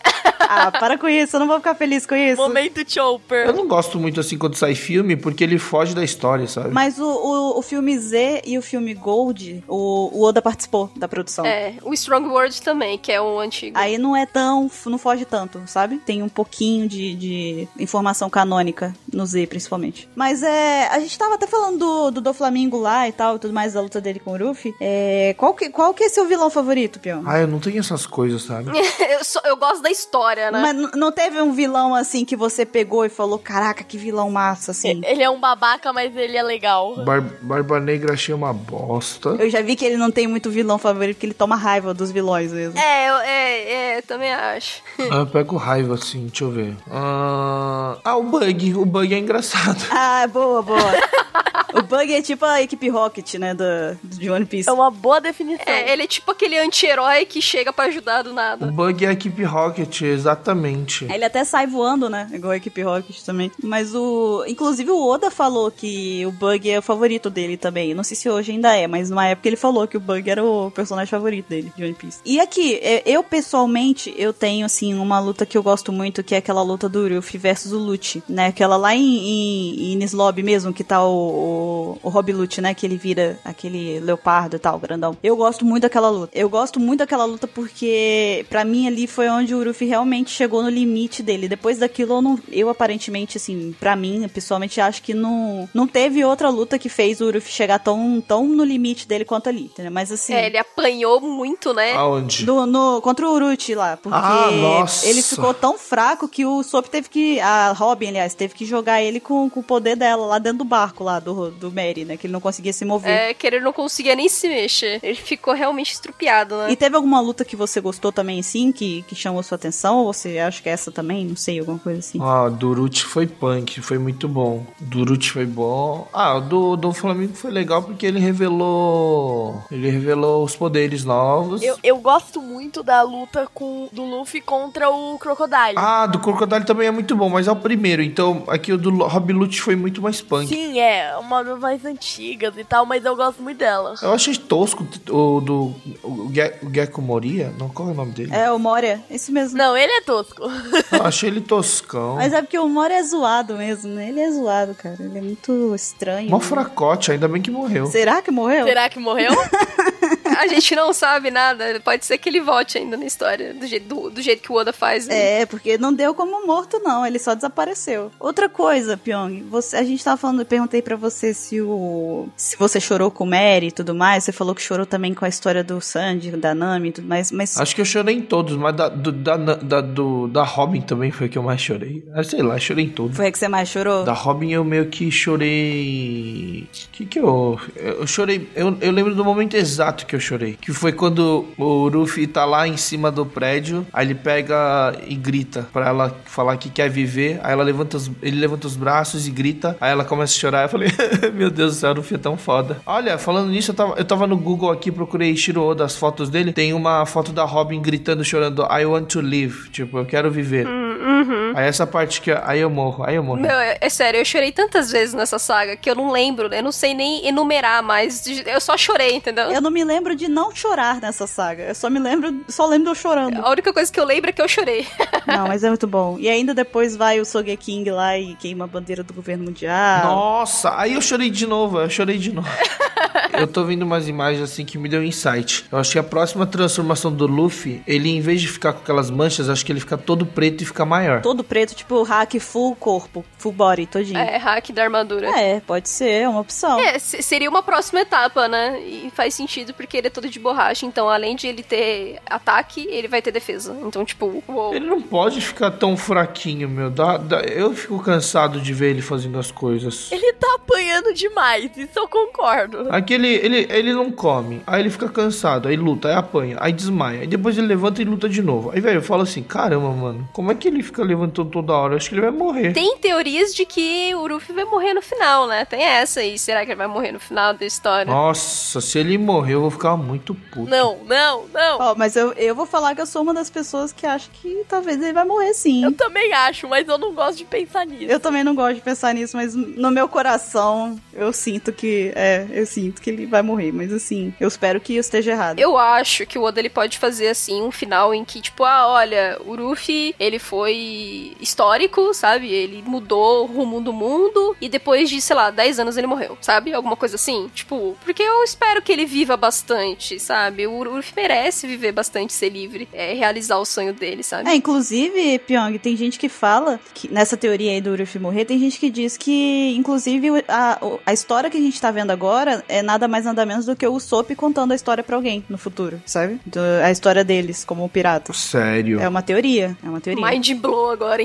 Ah, para com isso, eu não vou ficar feliz com isso. Momento Chopper. Eu não gosto muito assim quando sai filme, porque ele foge da história, sabe? Mas o, o, o filme Z e o filme Gold, o, o Oda participou da produção. É, o Strong World também, que é o antigo. Aí não é tão. não foge tanto, sabe? Tem um pouquinho de, de informação canônica no Z, principalmente. Mas é. A gente tava até falando do, do, do Flamingo lá e tal, e tudo mais, da luta dele com o Ruffy. É, qual, que, qual que é seu vilão favorito, Pion? Ah, eu não tenho essas coisas, sabe? eu, só- eu gosto da história, né? Mas não teve um vilão assim que você pegou e falou: caraca, que vilão massa, assim. Ele é um babaca, mas ele é legal. Bar Barba Negra achei uma bosta. Eu já vi que ele não tem muito vilão favorito, porque ele toma raiva dos vilões mesmo. É, eu, é, é, também acho. Ah, eu pego raiva, assim, deixa eu ver. Ah, ah, o Bug. O Bug é engraçado. Ah, boa, boa. o Bug é tipo a equipe Rocket, né, do, de One Piece. É uma boa definição. É, ele é tipo aquele anti-herói que chega pra ajudar do O nada. Bug é a equipe Rocket, exatamente. Ele até sai voando, né? Igual a equipe Rocket também. Mas o. Inclusive o Oda falou que o Bug é o favorito dele também. Não sei se hoje ainda é, mas numa época ele falou que o Bug era o personagem favorito dele, de One Piece. E aqui, é, eu pessoalmente, eu tenho, assim, uma luta que eu gosto muito, que é aquela luta do Ruffy versus o Lute, né? Aquela lá em, em, em Nislob mesmo, que tá o, o, o Rob Lute, né? Que ele vira aquele leopardo e tal, grandão. Eu gosto muito daquela luta. Eu gosto muito daquela luta porque, pra mim, ali foi onde o Ruffy realmente chegou no limite dele. Depois daquilo, eu, não, eu aparentemente, assim, pra mim, pessoalmente, acho que não, não teve outra luta que fez o Ruffy chegar tão, tão no limite dele quanto ali, entendeu? Mas assim. É, ele apanhou muito, né? Aonde? No, no- contra o Uruchi lá, porque Ah, nossa. ele ficou tão fraco que o Sop teve que. A Robin, aliás, teve que jogar ele com, com o poder dela lá dentro do barco lá, do, do Mary, né? Que ele não conseguia se mover. É, que ele não conseguia nem se mexer. Ele ficou realmente estrupiado, né? E teve alguma luta que você gostou também, assim, que, que chamou sua atenção? Ou você acha que é essa também? Não sei, alguma coisa assim. Ah, Durute foi punk, foi muito bom. Durute foi bom. Ah, o do, do Flamengo foi legal porque ele revelou. Ele revelou os poderes novos. Eu, eu gosto muito da luta com, do Luffy contra o Crocodile. Ah, do Crocodile também é muito bom, mas é o primeiro. Então, aqui o do Rob Lute foi muito mais punk. Sim, é, uma das mais antigas e tal, mas eu gosto muito dela. Eu achei tosco o do. O, Ge- o Gecko Moria? Não, qual é o nome dele? É, o Moria, esse mesmo. Não, ele é tosco. Eu achei ele toscão. Mas é porque o Moria é zoado mesmo, né? Ele é zoado, cara. Ele é muito estranho. Mó fracote, ainda bem que morreu. Será que morreu? Será que morreu? A gente não sabe nada. Pode ser que ele volte ainda na história, do jeito, do, do jeito que o Oda faz. né? É, porque não deu como morto, não. Ele só desapareceu. Outra coisa, Pyong, você, a gente tava falando, eu perguntei pra você se o. se você chorou com o Mary e tudo mais. Você falou que chorou também com a história do Sandy, da Nami e tudo mais, mas. Acho que eu chorei em todos, mas da, do, da, da, do- da Robin também foi que eu mais chorei. Ah, sei lá, chorei em todos. Foi a que você mais chorou? Da Robin eu meio que chorei. que que eu. Eu chorei. Eu, eu lembro do momento exato que eu chorei. Que foi quando o Ruffy tá lá em cima do prédio. Aí ele pega e grita pra ela falar que quer viver. Aí ela levanta os, ele levanta os braços e grita. Aí ela começa a chorar. Eu falei, meu Deus do céu, o Ruffy é tão foda. Olha, falando nisso, eu tava, eu tava no Google aqui, procurei Shiro Oda, as fotos dele. Tem uma foto da Robin gritando, chorando, I want to live. Tipo, eu quero viver. Aí essa parte que. Aí eu morro, aí eu morro. Meu, é, é sério, eu chorei tantas vezes nessa saga que eu não lembro, eu não sei nem enumerar mais. Eu só chorei, entendeu? Eu não me lembro de não chorar nessa saga. Eu só me lembro, só lembro de eu chorando. A única coisa que eu lembro é que eu chorei. Não, mas é muito bom. E ainda depois vai o Sogeking lá e queima a bandeira do governo mundial. Nossa, aí eu chorei de novo, eu chorei de novo. eu tô vendo umas imagens assim que me deu insight. Eu acho que a próxima transformação do Luffy, ele em vez de ficar com aquelas manchas, acho que ele fica todo preto e fica maior. Todo preto, tipo hack full corpo, full body, todinho. É, hack da armadura. É, pode ser, é uma opção. É, se- seria uma próxima etapa, né? E faz sentido porque ele é todo de borracha. Então, além de ele ter ataque, ele vai ter defesa. Então, tipo, uou. Ele não pode ficar tão fraquinho, meu. Dá- dá- eu fico cansado de ver ele fazendo as coisas. ele tá apanhando demais, isso eu concordo. Aqui ele, ele, ele não come, aí ele fica cansado, aí luta, aí apanha, aí desmaia, aí depois ele levanta e luta de novo. Aí, velho, eu falo assim: caramba, mano, como é que ele fica levantando toda hora? Eu acho que ele vai morrer. Tem teorias de que o Ruffy vai morrer no final, né? Tem essa aí. Será que ele vai morrer no final da história? Nossa, se ele morrer, eu vou ficar muito puto. Não, não, não. Ó, mas eu, eu vou falar que eu sou uma das pessoas que acha que talvez ele vai morrer sim. Eu também acho, mas eu não gosto de pensar nisso. Eu também não gosto de pensar nisso, mas no meu coração eu sinto que. É, eu sinto que ele vai morrer. Mas assim, eu espero que eu esteja errado. Eu acho que o Oda ele pode fazer assim um final em que, tipo, ah, olha, o Ruffy, ele foi histórico, sabe? Ele mudou o rumo do mundo e depois de, sei lá, 10 anos ele morreu, sabe? Alguma coisa assim. Tipo, porque eu espero que ele viva bastante, sabe? O Ruffy merece viver bastante, ser livre, é, realizar o sonho dele, sabe? É, inclusive, Pyong, tem gente que fala que nessa teoria aí do Ruffy morrer, tem gente que diz que, inclusive, a, a história que a gente tá vendo agora é nada mais nada menos do que o Usopp contando a história pra alguém no futuro, sabe? Então, a história deles como piratas. Sério. É uma teoria, é uma teoria. Mind blow agora,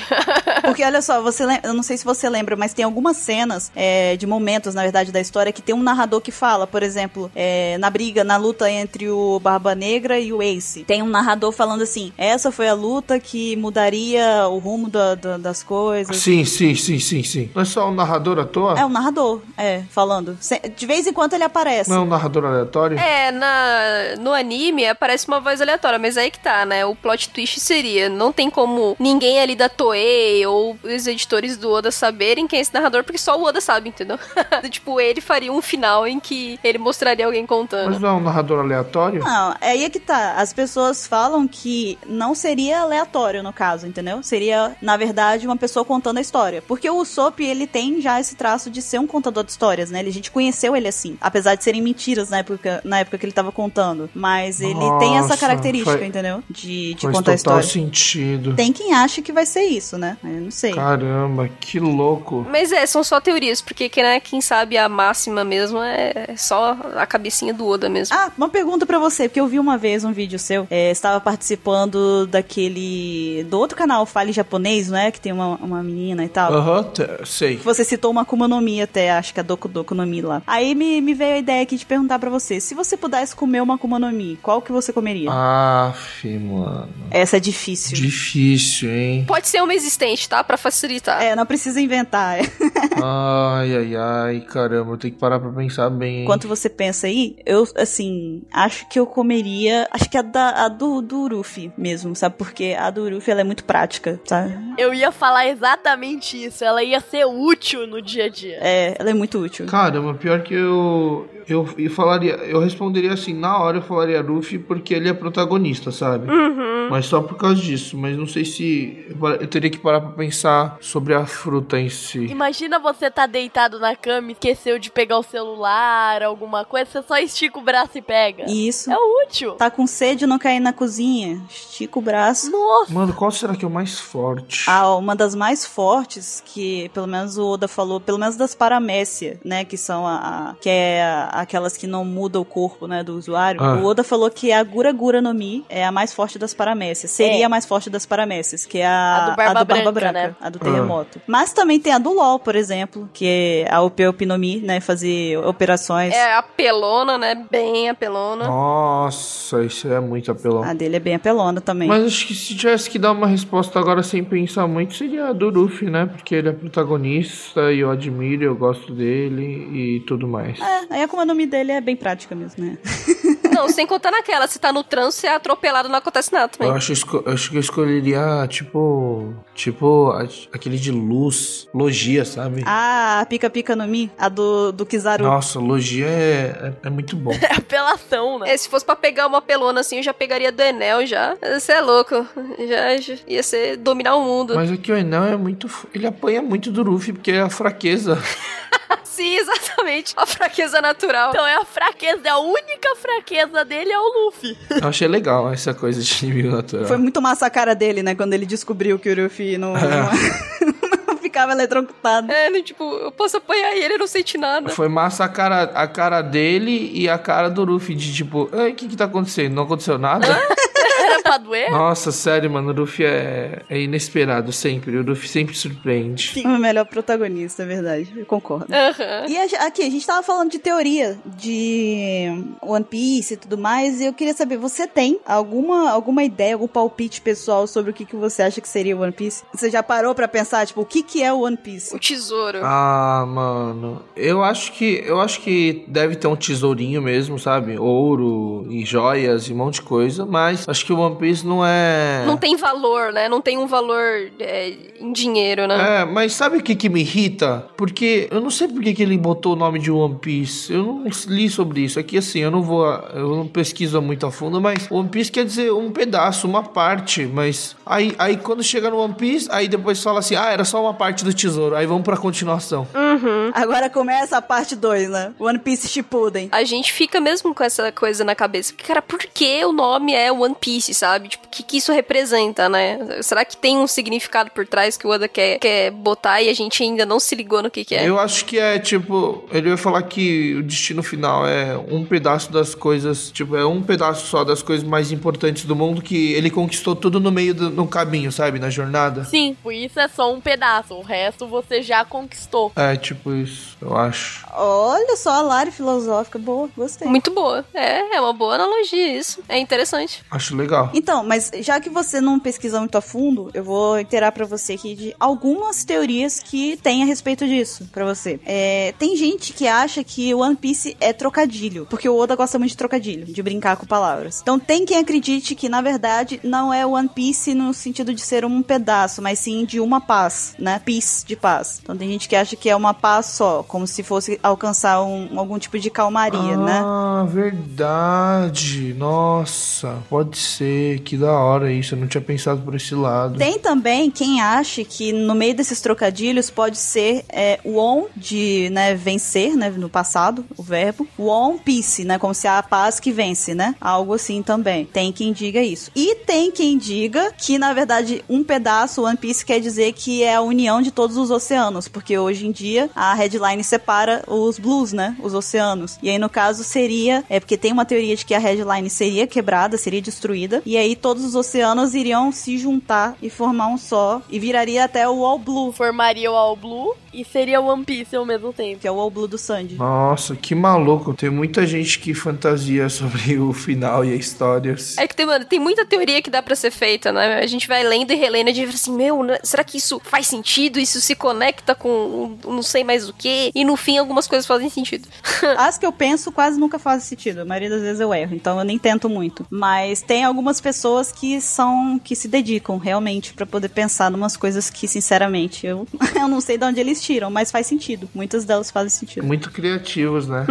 Porque olha só, você eu não sei se você lembra, mas tem algumas cenas é, de momentos, na verdade, da história que tem um narrador que fala, por exemplo, é, na briga, na luta entre o Barba Negra e o Ace. Tem um narrador falando assim: essa foi a luta que mudaria o rumo da- da- das coisas. Sim, sim, sim, sim, sim. Não é só um narrador à toa? É um narrador, é, falando. De vez em quando ele aparece. Não é um narrador aleatório? É, na, no anime aparece uma voz aleatória, mas aí que tá, né? O plot twist seria: não tem como ninguém ali da Toei ou os editores do Oda saberem quem é esse narrador, porque só o Oda sabe, entendeu? tipo, ele faria um final em que ele mostraria alguém contando. Mas não é um narrador aleatório? Não, é aí é que tá. As pessoas falam que não seria aleatório no caso, entendeu? Seria, na verdade, uma pessoa contando a história. Porque o Usopp, ele tem já esse traço de ser um contador de histórias, né? A gente conheceu ele assim. Apesar de serem mentiras na época, na época que ele tava contando. Mas ele tem essa Nossa, característica, faz- entendeu? De, de Faz contar a total história. sentido. Tem quem acha que vai ser isso, né? Eu não sei. Caramba, que louco. Mas é, são só teorias, porque quem, né, quem sabe a máxima mesmo é só a cabecinha do Oda mesmo. Ah, uma pergunta pra você, porque eu vi uma vez um vídeo seu, é, estava participando daquele. do outro canal, Fale Japonês, não é? Que tem uma, uma menina e tal. Aham, te- sei. Você citou uma Akuma no Mi até, acho que a Doku Doku no Mi lá. Aí me, me veio a ideia aqui de perguntar pra você, se você pudesse comer uma Akuma no Mi, qual que você comeria? Aff, mano. Essa é difícil. Difícil, hein? Pode ser uma existente, tá? Pra facilitar. É, não precisa inventar. é. Ai, ai, ai, caramba, eu tenho que parar pra pensar bem. hein? Enquanto você pensa aí, eu, assim, acho que eu comeria. Acho que a, da, a do, do Ruffy mesmo, sabe? Porque a do Ruffy ela é muito prática, sabe? Eu ia falar exatamente isso. Ela ia ser útil no dia a dia. É, ela é muito útil. Caramba, pior que eu, eu. Eu falaria. Eu responderia assim, na hora eu falaria Luffy porque ele é protagonista, sabe? Mas só por causa disso. Mas não sei se. Eu teria que parar pra pensar sobre a fruta em si. Imagina você tá deitado na cama e esqueceu de pegar o celular, alguma coisa, você só estica o braço e pega. Isso. É útil. Tá com sede não cair na cozinha? Estica o braço. Nossa, Mano, qual será que é o mais forte? Ah, uma das mais fortes que, pelo menos o Oda falou, pelo menos das paramécia, né, que são a, a- que é a- aquelas que não mudam o corpo, né, do usuário. Ah. O Oda falou que a Gura Gura no Mi é a mais forte das paramécias. Seria É. a mais forte das paramécias, que é a, A do Barba Branca, né? a do terremoto. Mas também tem a do LoL, por exemplo, que é a Ope no Mi, né, fazer operações. É apelona, né? Bem apelona. Nossa, isso é muito apelão. A dele é bem apelona também. Mas acho que se tivesse que dar uma resposta agora sem pensar muito, seria a do Luffy, né? Porque ele é protagonista e eu admiro, eu gosto dele e tudo mais. É, aí a Akuma no Mi dele é bem prática mesmo, né? Não, sem contar naquela, se tá no trânsito, você é atropelado, não acontece nada também. Eu acho, eu acho que eu escolheria, tipo. Tipo, aquele de luz. Logia, sabe? Ah, a Pica Pica no Mi, a do, do Kizaru. Nossa, logia é, é, é muito bom. é apelação, né? É, se fosse pra pegar uma pelona assim, eu já pegaria do Enel já. Você é louco. Já, já ia ser dominar o mundo. Mas aqui o Enel é muito. Ele apanha muito do Luffy, porque é a fraqueza. Sim, exatamente. A fraqueza natural. Então é a fraqueza, a única fraqueza dele é o Luffy. Eu achei legal essa coisa de inimigo natural. Foi muito massa a cara dele, né? Quando ele descobriu que o Ruffy não, não ficava eletrocutado. É, né, tipo, eu posso apanhar ele, ele não sente nada. Foi massa a cara, a cara dele e a cara do Luffy de tipo, "Ai, o que que tá acontecendo? Não aconteceu nada? Era pra doer? Nossa, sério, mano, o Luffy é, é inesperado sempre. O Luffy sempre surpreende. O melhor protagonista, é verdade. Eu concordo. Aham. E a- aqui, a gente tava falando de teoria de One Piece e tudo mais, e eu queria saber, você tem alguma, alguma ideia, algum palpite pessoal sobre o que, que você acha que seria One Piece? Você já parou pra pensar, tipo, o que, que é o One Piece? O tesouro. Ah, mano, eu acho que eu acho que deve ter um tesourinho mesmo, sabe? Ouro e joias e um monte de coisa, mas acho que o One Piece não é. Não tem valor, né? Não tem um valor é, em dinheiro, né? É, mas sabe o que, que me irrita? Porque eu não sei por que, que ele botou o nome de One Piece. Eu não li sobre isso. Aqui assim, eu não vou. Eu não pesquiso muito a fundo, mas One Piece quer dizer um pedaço, uma parte. Mas aí, aí quando chega no One Piece, aí depois fala assim: ah, era só uma parte do tesouro. Aí vamos pra continuação. Uhum. Agora começa a parte 2, né? One Piece Shippuden. A gente fica mesmo com essa coisa na cabeça. Porque, cara, por que o nome é One Piece, sabe? Tipo, o que, que isso representa, né? Será que tem um significado por trás que o Oda quer, quer botar e a gente ainda não se ligou no que, que é? Eu acho que é tipo. Ele vai falar que o destino final é um pedaço das coisas. Tipo, é um pedaço só das coisas mais importantes do mundo que ele conquistou tudo no meio do no caminho, sabe? Na jornada. Sim, por isso é só um pedaço. O resto você já conquistou. É, tipo isso, eu acho. Olha só a Lari filosófica. Boa, gostei. Muito boa. É, é uma boa analogia isso. É interessante. Acho legal. Então, mas já que você não pesquisa muito a fundo, eu vou inteirar pra você aqui de algumas teorias que tem a respeito disso, pra você. É, tem gente que acha que One Piece é trocadilho, porque o Oda gosta muito de trocadilho, de brincar com palavras. Então tem quem acredite que, na verdade, não é One Piece no sentido de ser um pedaço, mas sim de uma paz, né? Peace de paz. Então tem gente que acha que é uma paz só, como se fosse alcançar um- algum tipo de calmaria, né? Ah, verdade. Nossa, pode ser. Que da hora isso. Eu não tinha pensado por esse lado. Tem também quem acha que no meio desses trocadilhos pode ser é, won de né, vencer, né, no passado, o verbo. Won peace, né, como se a paz que vence, né? Algo assim também. Tem quem diga isso. E tem quem diga que na verdade um pedaço One Piece quer dizer que é a união de todos os oceanos, porque hoje em dia a headline separa os blues, né, os oceanos. E aí no caso seria é porque tem uma teoria de que a headline seria quebrada, seria destruída, e aí todos os oceanos iriam se juntar e formar um só, e viraria até o All Blue, Formaria o All Blue e seria o One Piece ao mesmo tempo. que é o All Blue do Sandy. Nossa, que maluco. Tem muita gente que fantasia sobre o final e a história. É que tem, mano, tem muita teoria que dá pra ser feita, né? A gente vai lendo e relendo e a gente fala assim, meu, né, será que isso faz sentido? Isso se conecta com não sei mais o que? E no fim algumas coisas fazem sentido. As que eu penso quase nunca fazem sentido. A maioria das vezes eu erro, então eu nem tento muito. Mas tem algumas pessoas que são que se dedicam realmente pra poder pensar numas coisas que, sinceramente, eu, eu não sei de onde eles tiram, mas faz sentido. Muitas delas fazem sentido. Muito criativos, né?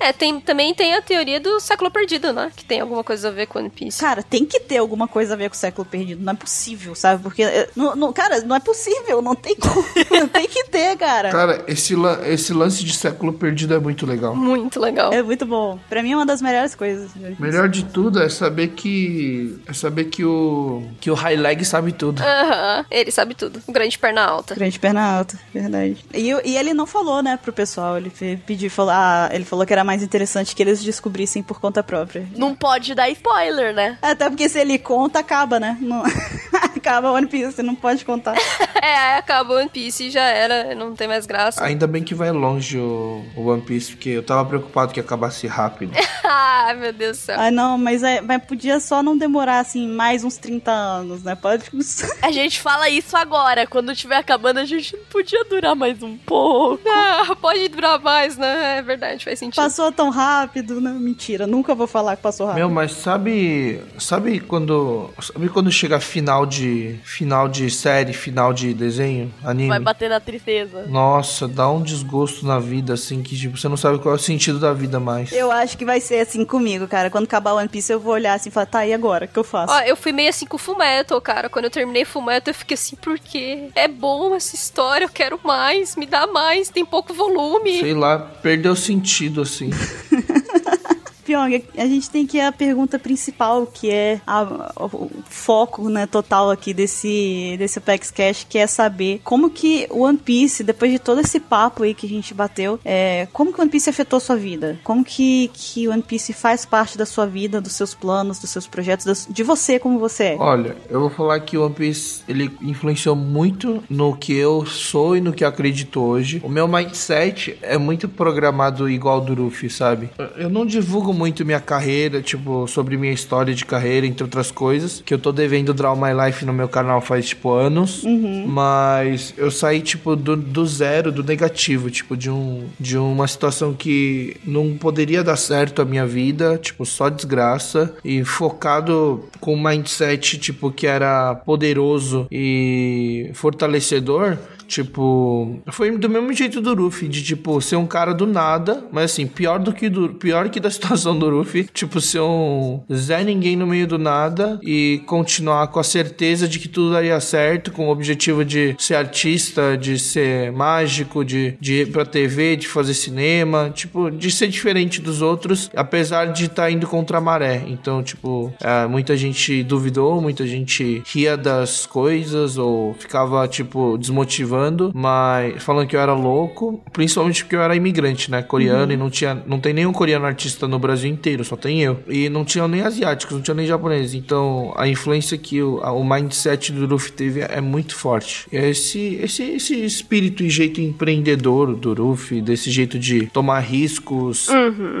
É, tem, também tem a teoria do século perdido, né? Que tem alguma coisa a ver com One Piece. Cara, tem que ter alguma coisa a ver com o século perdido. Não é possível, sabe? Porque. eh, Não, não- cara, não é possível. Não tem como. tem que ter, cara. Cara, esse, lan- esse lance de século perdido é muito legal. Muito legal. É muito bom. Pra mim é uma das melhores coisas. Melhor de tudo é saber que. É saber que o. Que o High Leg sabe tudo. Aham, ele sabe tudo. O grande perna alta. Grande perna alta, verdade. E, e ele não falou, né, pro pessoal. Ele pediu, falou, ah, ele falou que era mais interessante que eles descobrissem por conta própria. Não pode dar spoiler, né? Até porque se ele conta, acaba, né? Não- acaba One Piece, não pode contar. É, aí acaba o One Piece e já era, não tem mais graça. Ainda bem que vai longe o, o One Piece, porque eu tava preocupado que acabasse rápido. ah, meu Deus do céu. Ah, não, mas, é, mas podia só não demorar, assim, mais uns 30 anos, né? Pode... A gente fala isso agora. Quando tiver acabando, a gente não podia durar mais um pouco. Ah, pode durar mais, né? É verdade, faz sentido. Passou tão rápido, né? Mentira, nunca vou falar que passou rápido. Meu, mas sabe. Sabe quando. Sabe quando chega final de. Final de série, final de desenho? Anime? Vai bater na tristeza. Nossa, dá um desgosto na vida, assim, que tipo, você não sabe qual é o sentido da vida mais. Eu acho que vai ser assim comigo, cara. Quando acabar o One Piece, eu vou olhar assim e falar, tá, e agora? O que eu faço? Ó, eu fui meio assim com o Fullmetal, cara. Quando eu terminei Fullmetal, eu fiquei assim, por quê? É bom essa história, eu quero mais, me dá mais, tem pouco volume. Sei lá, perdeu sentido, assim. Pyong, a gente tem que ir a pergunta principal, que é a- o, foco né, total aqui desse, desse Apex Cash, que é saber como que o One Piece, depois de todo esse papo aí que a gente bateu, é, como que One Piece afetou sua vida? Como que, que One Piece faz parte da sua vida, dos seus planos, dos seus projetos, das- de você como você é? Olha, eu vou falar que o One Piece ele influenciou muito no que eu sou e no que acredito hoje. O meu mindset é muito programado igual do Luffy, sabe? Eu não divulgo muito minha carreira, tipo, sobre minha história de carreira, entre outras coisas. Que eu tô devendo Draw My Life no meu canal faz, tipo, anos. Mas eu saí, tipo, do, do zero, do negativo, tipo, de, um, de uma situação que não poderia dar certo a minha vida, tipo, só desgraça. E focado com um mindset, tipo, que era poderoso e fortalecedor. Tipo, foi do mesmo jeito do Ruffy, de tipo, ser um cara do nada, mas assim, pior do que do pior que da situação do Ruffy, tipo, ser um Zé Ninguém no meio do nada e continuar com a certeza de que tudo daria certo, com o objetivo de ser artista, de ser mágico, de, de ir pra TV, de fazer cinema, tipo, de ser diferente dos outros, apesar de estar indo contra a maré. Então, tipo, é, muita gente duvidou, muita gente ria das coisas ou ficava, tipo, desmotivando, mas falando que eu era louco, principalmente porque eu era imigrante, né? Coreano e não tinha, não tem nenhum coreano artista no Brasil inteiro, só tem eu. E não tinha nem asiáticos, não tinha nem japoneses. Então, a influência que o, a- o mindset do Luffy teve é muito forte. E é esse, esse, esse espírito e jeito empreendedor do Luffy, desse jeito de tomar riscos,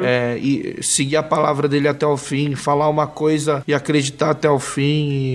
é, e seguir a palavra dele até o fim, falar uma coisa e acreditar até o fim,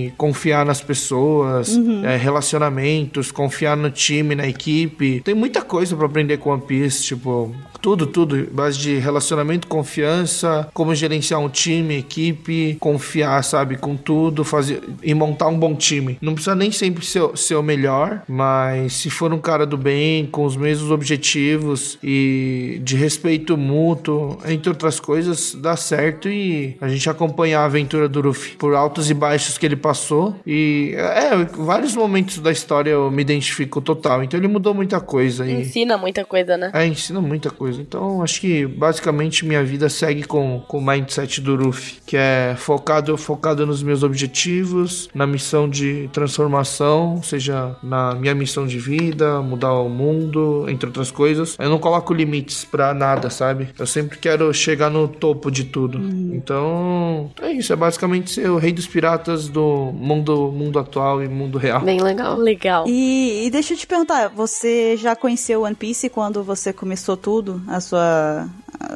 e confiar nas pessoas, é, relacionamentos, confiar no time, na equipe. Tem muita coisa pra aprender com One Piece, tipo, tudo, tudo. Base de relacionamento, confiança, como gerenciar um time, equipe, confiar, sabe, com tudo, fazer e montar um bom time. Não precisa nem sempre ser, o- ser o melhor, mas se for um cara do bem, com os mesmos objetivos e de respeito mútuo, entre outras coisas, dá certo e a gente acompanhar a aventura do Luffy por altos e baixos que ele passou. E é, vários momentos da história eu me identifico total. Então ele mudou muita coisa e. Ensina muita coisa, né? É, ensina muita coisa. Então, acho que basicamente minha vida segue com, com o mindset do Ruffy, que é focado, focado nos meus objetivos, na missão de transformação, seja na minha missão de vida, mudar o mundo, entre outras coisas. Eu não coloco limites pra nada, sabe? Eu sempre quero chegar no topo de tudo. Então, é isso. É basicamente ser o rei dos piratas do mundo, mundo atual e mundo real. Bem legal. Legal. E, e deixa eu te perguntar, você já conheceu One Piece quando você começou tudo? A sua.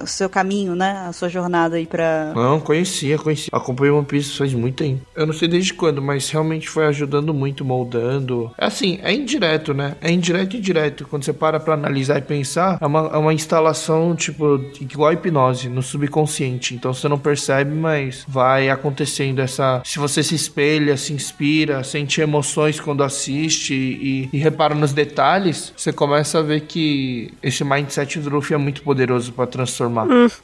O seu caminho, né? A sua jornada aí pra. Não, conhecia, conhecia. Acompanhei One Piece faz muito tempo. Eu não sei desde quando, mas realmente foi ajudando muito, moldando. Assim, é indireto, né? É indireto e direto. Quando você para pra analisar e pensar, é uma, é uma instalação, tipo, igual a hipnose, no subconsciente. Então você não percebe, mas vai acontecendo essa. Se você se espelha, se inspira, sente emoções quando assiste e, e repara nos detalhes, você começa a ver que esse mindset do Luffy é muito poderoso pra transformar.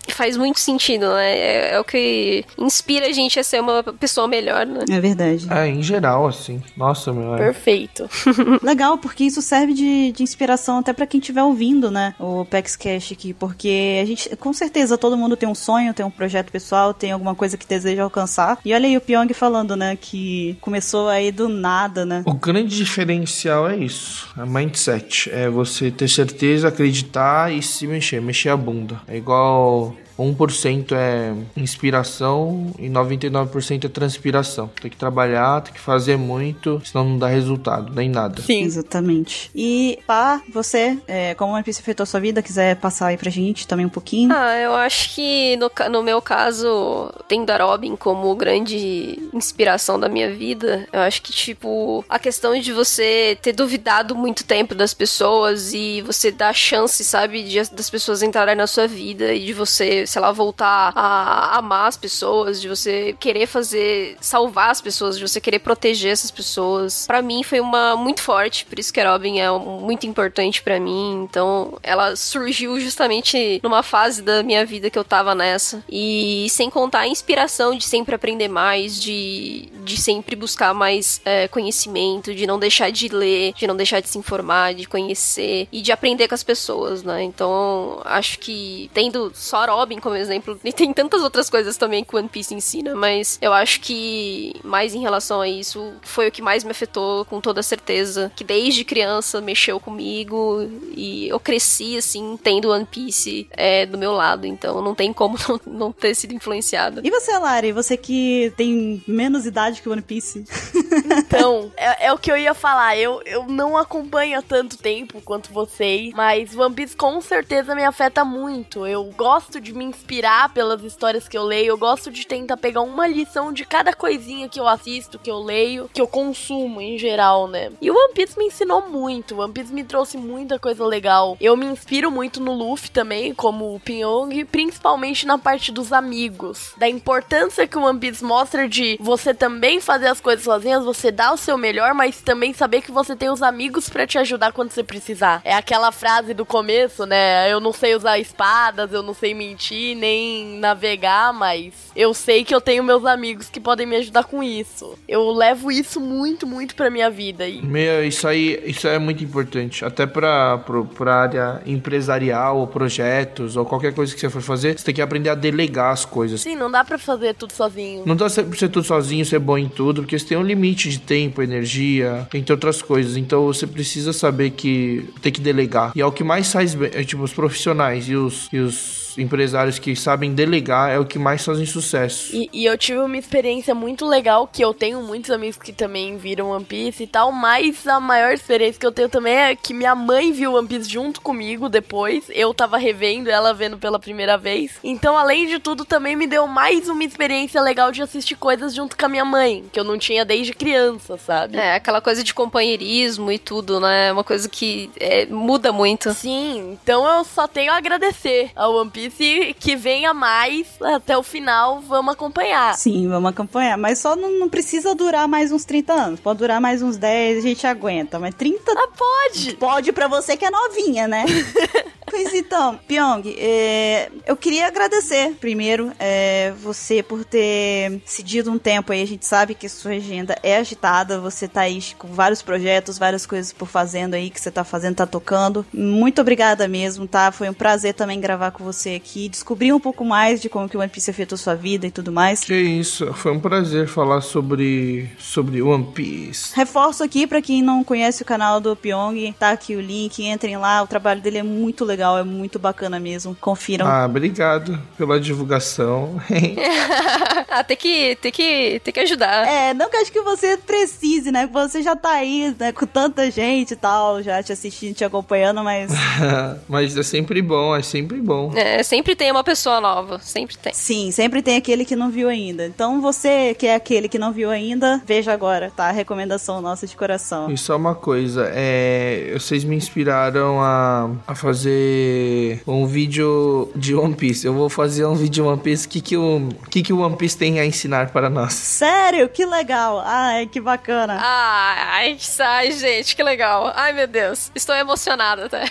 Faz muito sentido, né? É, é o que inspira a gente a ser uma pessoa melhor, né? É verdade. É, em geral, assim. Nossa, meu. É. Perfeito. Legal, porque isso serve de, de inspiração até pra quem estiver ouvindo, né? O PEX Cash aqui, porque a gente, com certeza, todo mundo tem um sonho, tem um projeto pessoal, tem alguma coisa que deseja alcançar. E olha aí o Pyong falando, né? Que começou aí do nada, né? O grande diferencial é isso, é mindset. É você ter certeza, acreditar e se mexer, mexer a bunda. É igual 哇哦。1% é inspiração e 99% é transpiração. Tem que trabalhar, tem que fazer muito, senão não dá resultado, nem nada. Sim. Exatamente. E, pá, você, é, como One Piece afetou a sua vida, quiser passar aí pra gente também um pouquinho. Ah, eu acho que no, no meu caso, tendo a Robin como grande inspiração da minha vida, eu acho que, tipo, a questão de você ter duvidado muito tempo das pessoas e você dar chance, sabe, de, das pessoas entrarem na sua vida e de você, sei lá, voltar a amar as pessoas, de você querer fazer, salvar as pessoas, de você querer proteger essas pessoas. Pra mim foi uma muito forte, por isso que a Robin é muito importante pra mim. Então, ela surgiu justamente numa fase da minha vida que eu tava nessa. E sem contar a inspiração de sempre aprender mais, de, de sempre buscar mais é, conhecimento, de não deixar de ler, de não deixar de se informar, de conhecer e de aprender com as pessoas, né? Então, acho que tendo só a Robin como exemplo, e tem tantas outras coisas também que One Piece ensina, mas eu acho que mais em relação a isso foi o que mais me afetou com toda certeza, que desde criança mexeu comigo e eu cresci assim tendo One Piece é, do meu lado, então não tem como não, não ter sido influenciada. E você, Lari? Você que tem menos idade que o One Piece. Então, é, é o que eu ia falar. Eu, eu não acompanho há tanto tempo quanto vocês, mas One Piece com certeza me afeta muito. Eu gosto de me me inspirar pelas histórias que eu leio. Eu gosto de tentar pegar uma lição de cada coisinha que eu assisto, que eu leio, que eu consumo em geral, né? E o One Piece me ensinou muito. O One Piece me trouxe muita coisa legal. Eu me inspiro muito no Luffy também, como o Pyong, principalmente na parte dos amigos, da importância que o One Piece mostra de você também fazer as coisas sozinhas, você dar o seu melhor, mas também saber que você tem os amigos para te ajudar quando você precisar. É aquela frase do começo, né? Eu não sei usar espadas, eu não sei mentir, nem navegar, mas eu sei que eu tenho meus amigos que podem me ajudar com isso. Eu levo isso muito, muito pra minha vida. E... Meu, isso aí, isso é muito importante. Até pra, pra, pra área empresarial, ou projetos, ou qualquer coisa que você for fazer, você tem que aprender a delegar as coisas. Sim, não dá pra fazer tudo sozinho. Não dá pra ser tudo sozinho, ser bom em tudo, porque você tem um limite de tempo, energia, entre outras coisas. Então você precisa saber que tem que delegar. E é o que mais faz bem, é, tipo, os profissionais e os, e os empresários que sabem delegar é o que mais fazem sucesso. E, e, eu tive uma experiência muito legal, que eu tenho muitos amigos que também viram One Piece e tal, mas a maior experiência que eu tenho também é que minha mãe viu One Piece junto comigo depois, eu tava revendo, ela vendo pela primeira vez. Então, além de tudo, também me deu mais uma experiência legal de assistir coisas junto com a minha mãe, que eu não tinha desde criança, sabe? É, aquela coisa de companheirismo e tudo, né? Uma coisa que é, muda muito. Sim, então eu só tenho a agradecer ao One Piece disse que venha mais até o final, vamos acompanhar. Sim, vamos acompanhar. Mas só não, não precisa durar mais uns 30 anos. Pode durar mais uns 10, a gente aguenta. Mas 30. Ah, pode! Pode pra você que é novinha, né? Pois então, Pyong, é, eu queria agradecer primeiro é, você por ter cedido um tempo aí. A gente sabe que sua agenda é agitada, você tá aí com vários projetos, várias coisas por fazendo aí que você tá fazendo, tá tocando. Muito obrigada mesmo, tá? Foi um prazer também gravar com você aqui, descobrir um pouco mais de como que o One Piece afetou sua vida e tudo mais. Que isso, foi um prazer falar sobre sobre One Piece. Reforço aqui para quem não conhece o canal do Pyong, tá aqui o link, entrem lá, o trabalho dele é muito legal legal, é muito bacana mesmo. Confiram. Ah, obrigado pela divulgação. ah, tem que, tem que, tem que ajudar. É, não que acho que você precise, né? Você já tá aí, né, com tanta gente e tal, já te assistindo, te acompanhando, mas. mas é sempre bom, é sempre bom. É, sempre tem uma pessoa nova, sempre tem. Sim, sempre tem aquele que não viu ainda. Então você que é aquele que não viu ainda, veja agora, tá? A recomendação nossa de coração. E só uma coisa, é, vocês me inspiraram a, a fazer um vídeo de One Piece. Eu vou fazer um vídeo de One Piece. O que, que, o, que, que o One Piece tem a ensinar para nós? Sério? Que legal. Ai, que bacana. Ai, ai, gente, que legal. Ai, meu Deus. Estou emocionada até.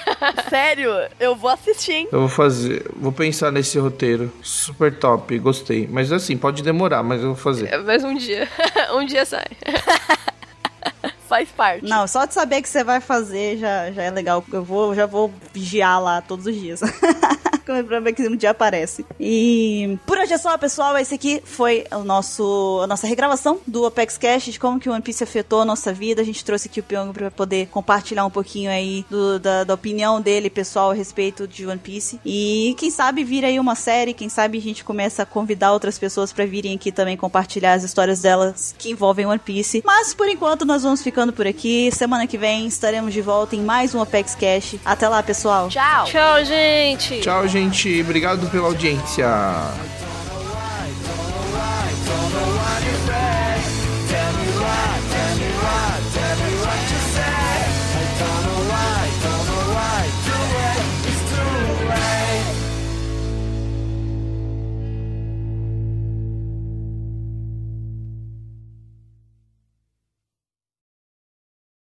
Sério? Eu vou assistir, hein? Eu vou fazer. Vou pensar nesse roteiro. Super top. Gostei. Mas assim, pode demorar, mas eu vou fazer. É, mas um dia. um dia sai. faz parte. Não, só de saber que você vai fazer já, já é legal. Eu vou, já vou vigiar lá todos os dias. pra ver que um dia aparece. E por hoje é só, pessoal. Esse aqui foi o nosso, a nossa regravação do Apex Cash, de como que o One Piece afetou a nossa vida. A gente trouxe aqui o Pyong pra poder compartilhar um pouquinho aí do, da, da, opinião dele, pessoal, a respeito de One Piece. E quem sabe vir aí uma série, quem sabe a gente começa a convidar outras pessoas para virem aqui também compartilhar as histórias delas que envolvem One Piece. Mas por enquanto nós vamos ficando por aqui. Semana que vem estaremos de volta em mais um Apex Cash. Até lá, pessoal. Tchau. Tchau, gente. Tchau, gente gente. Obrigado pela audiência.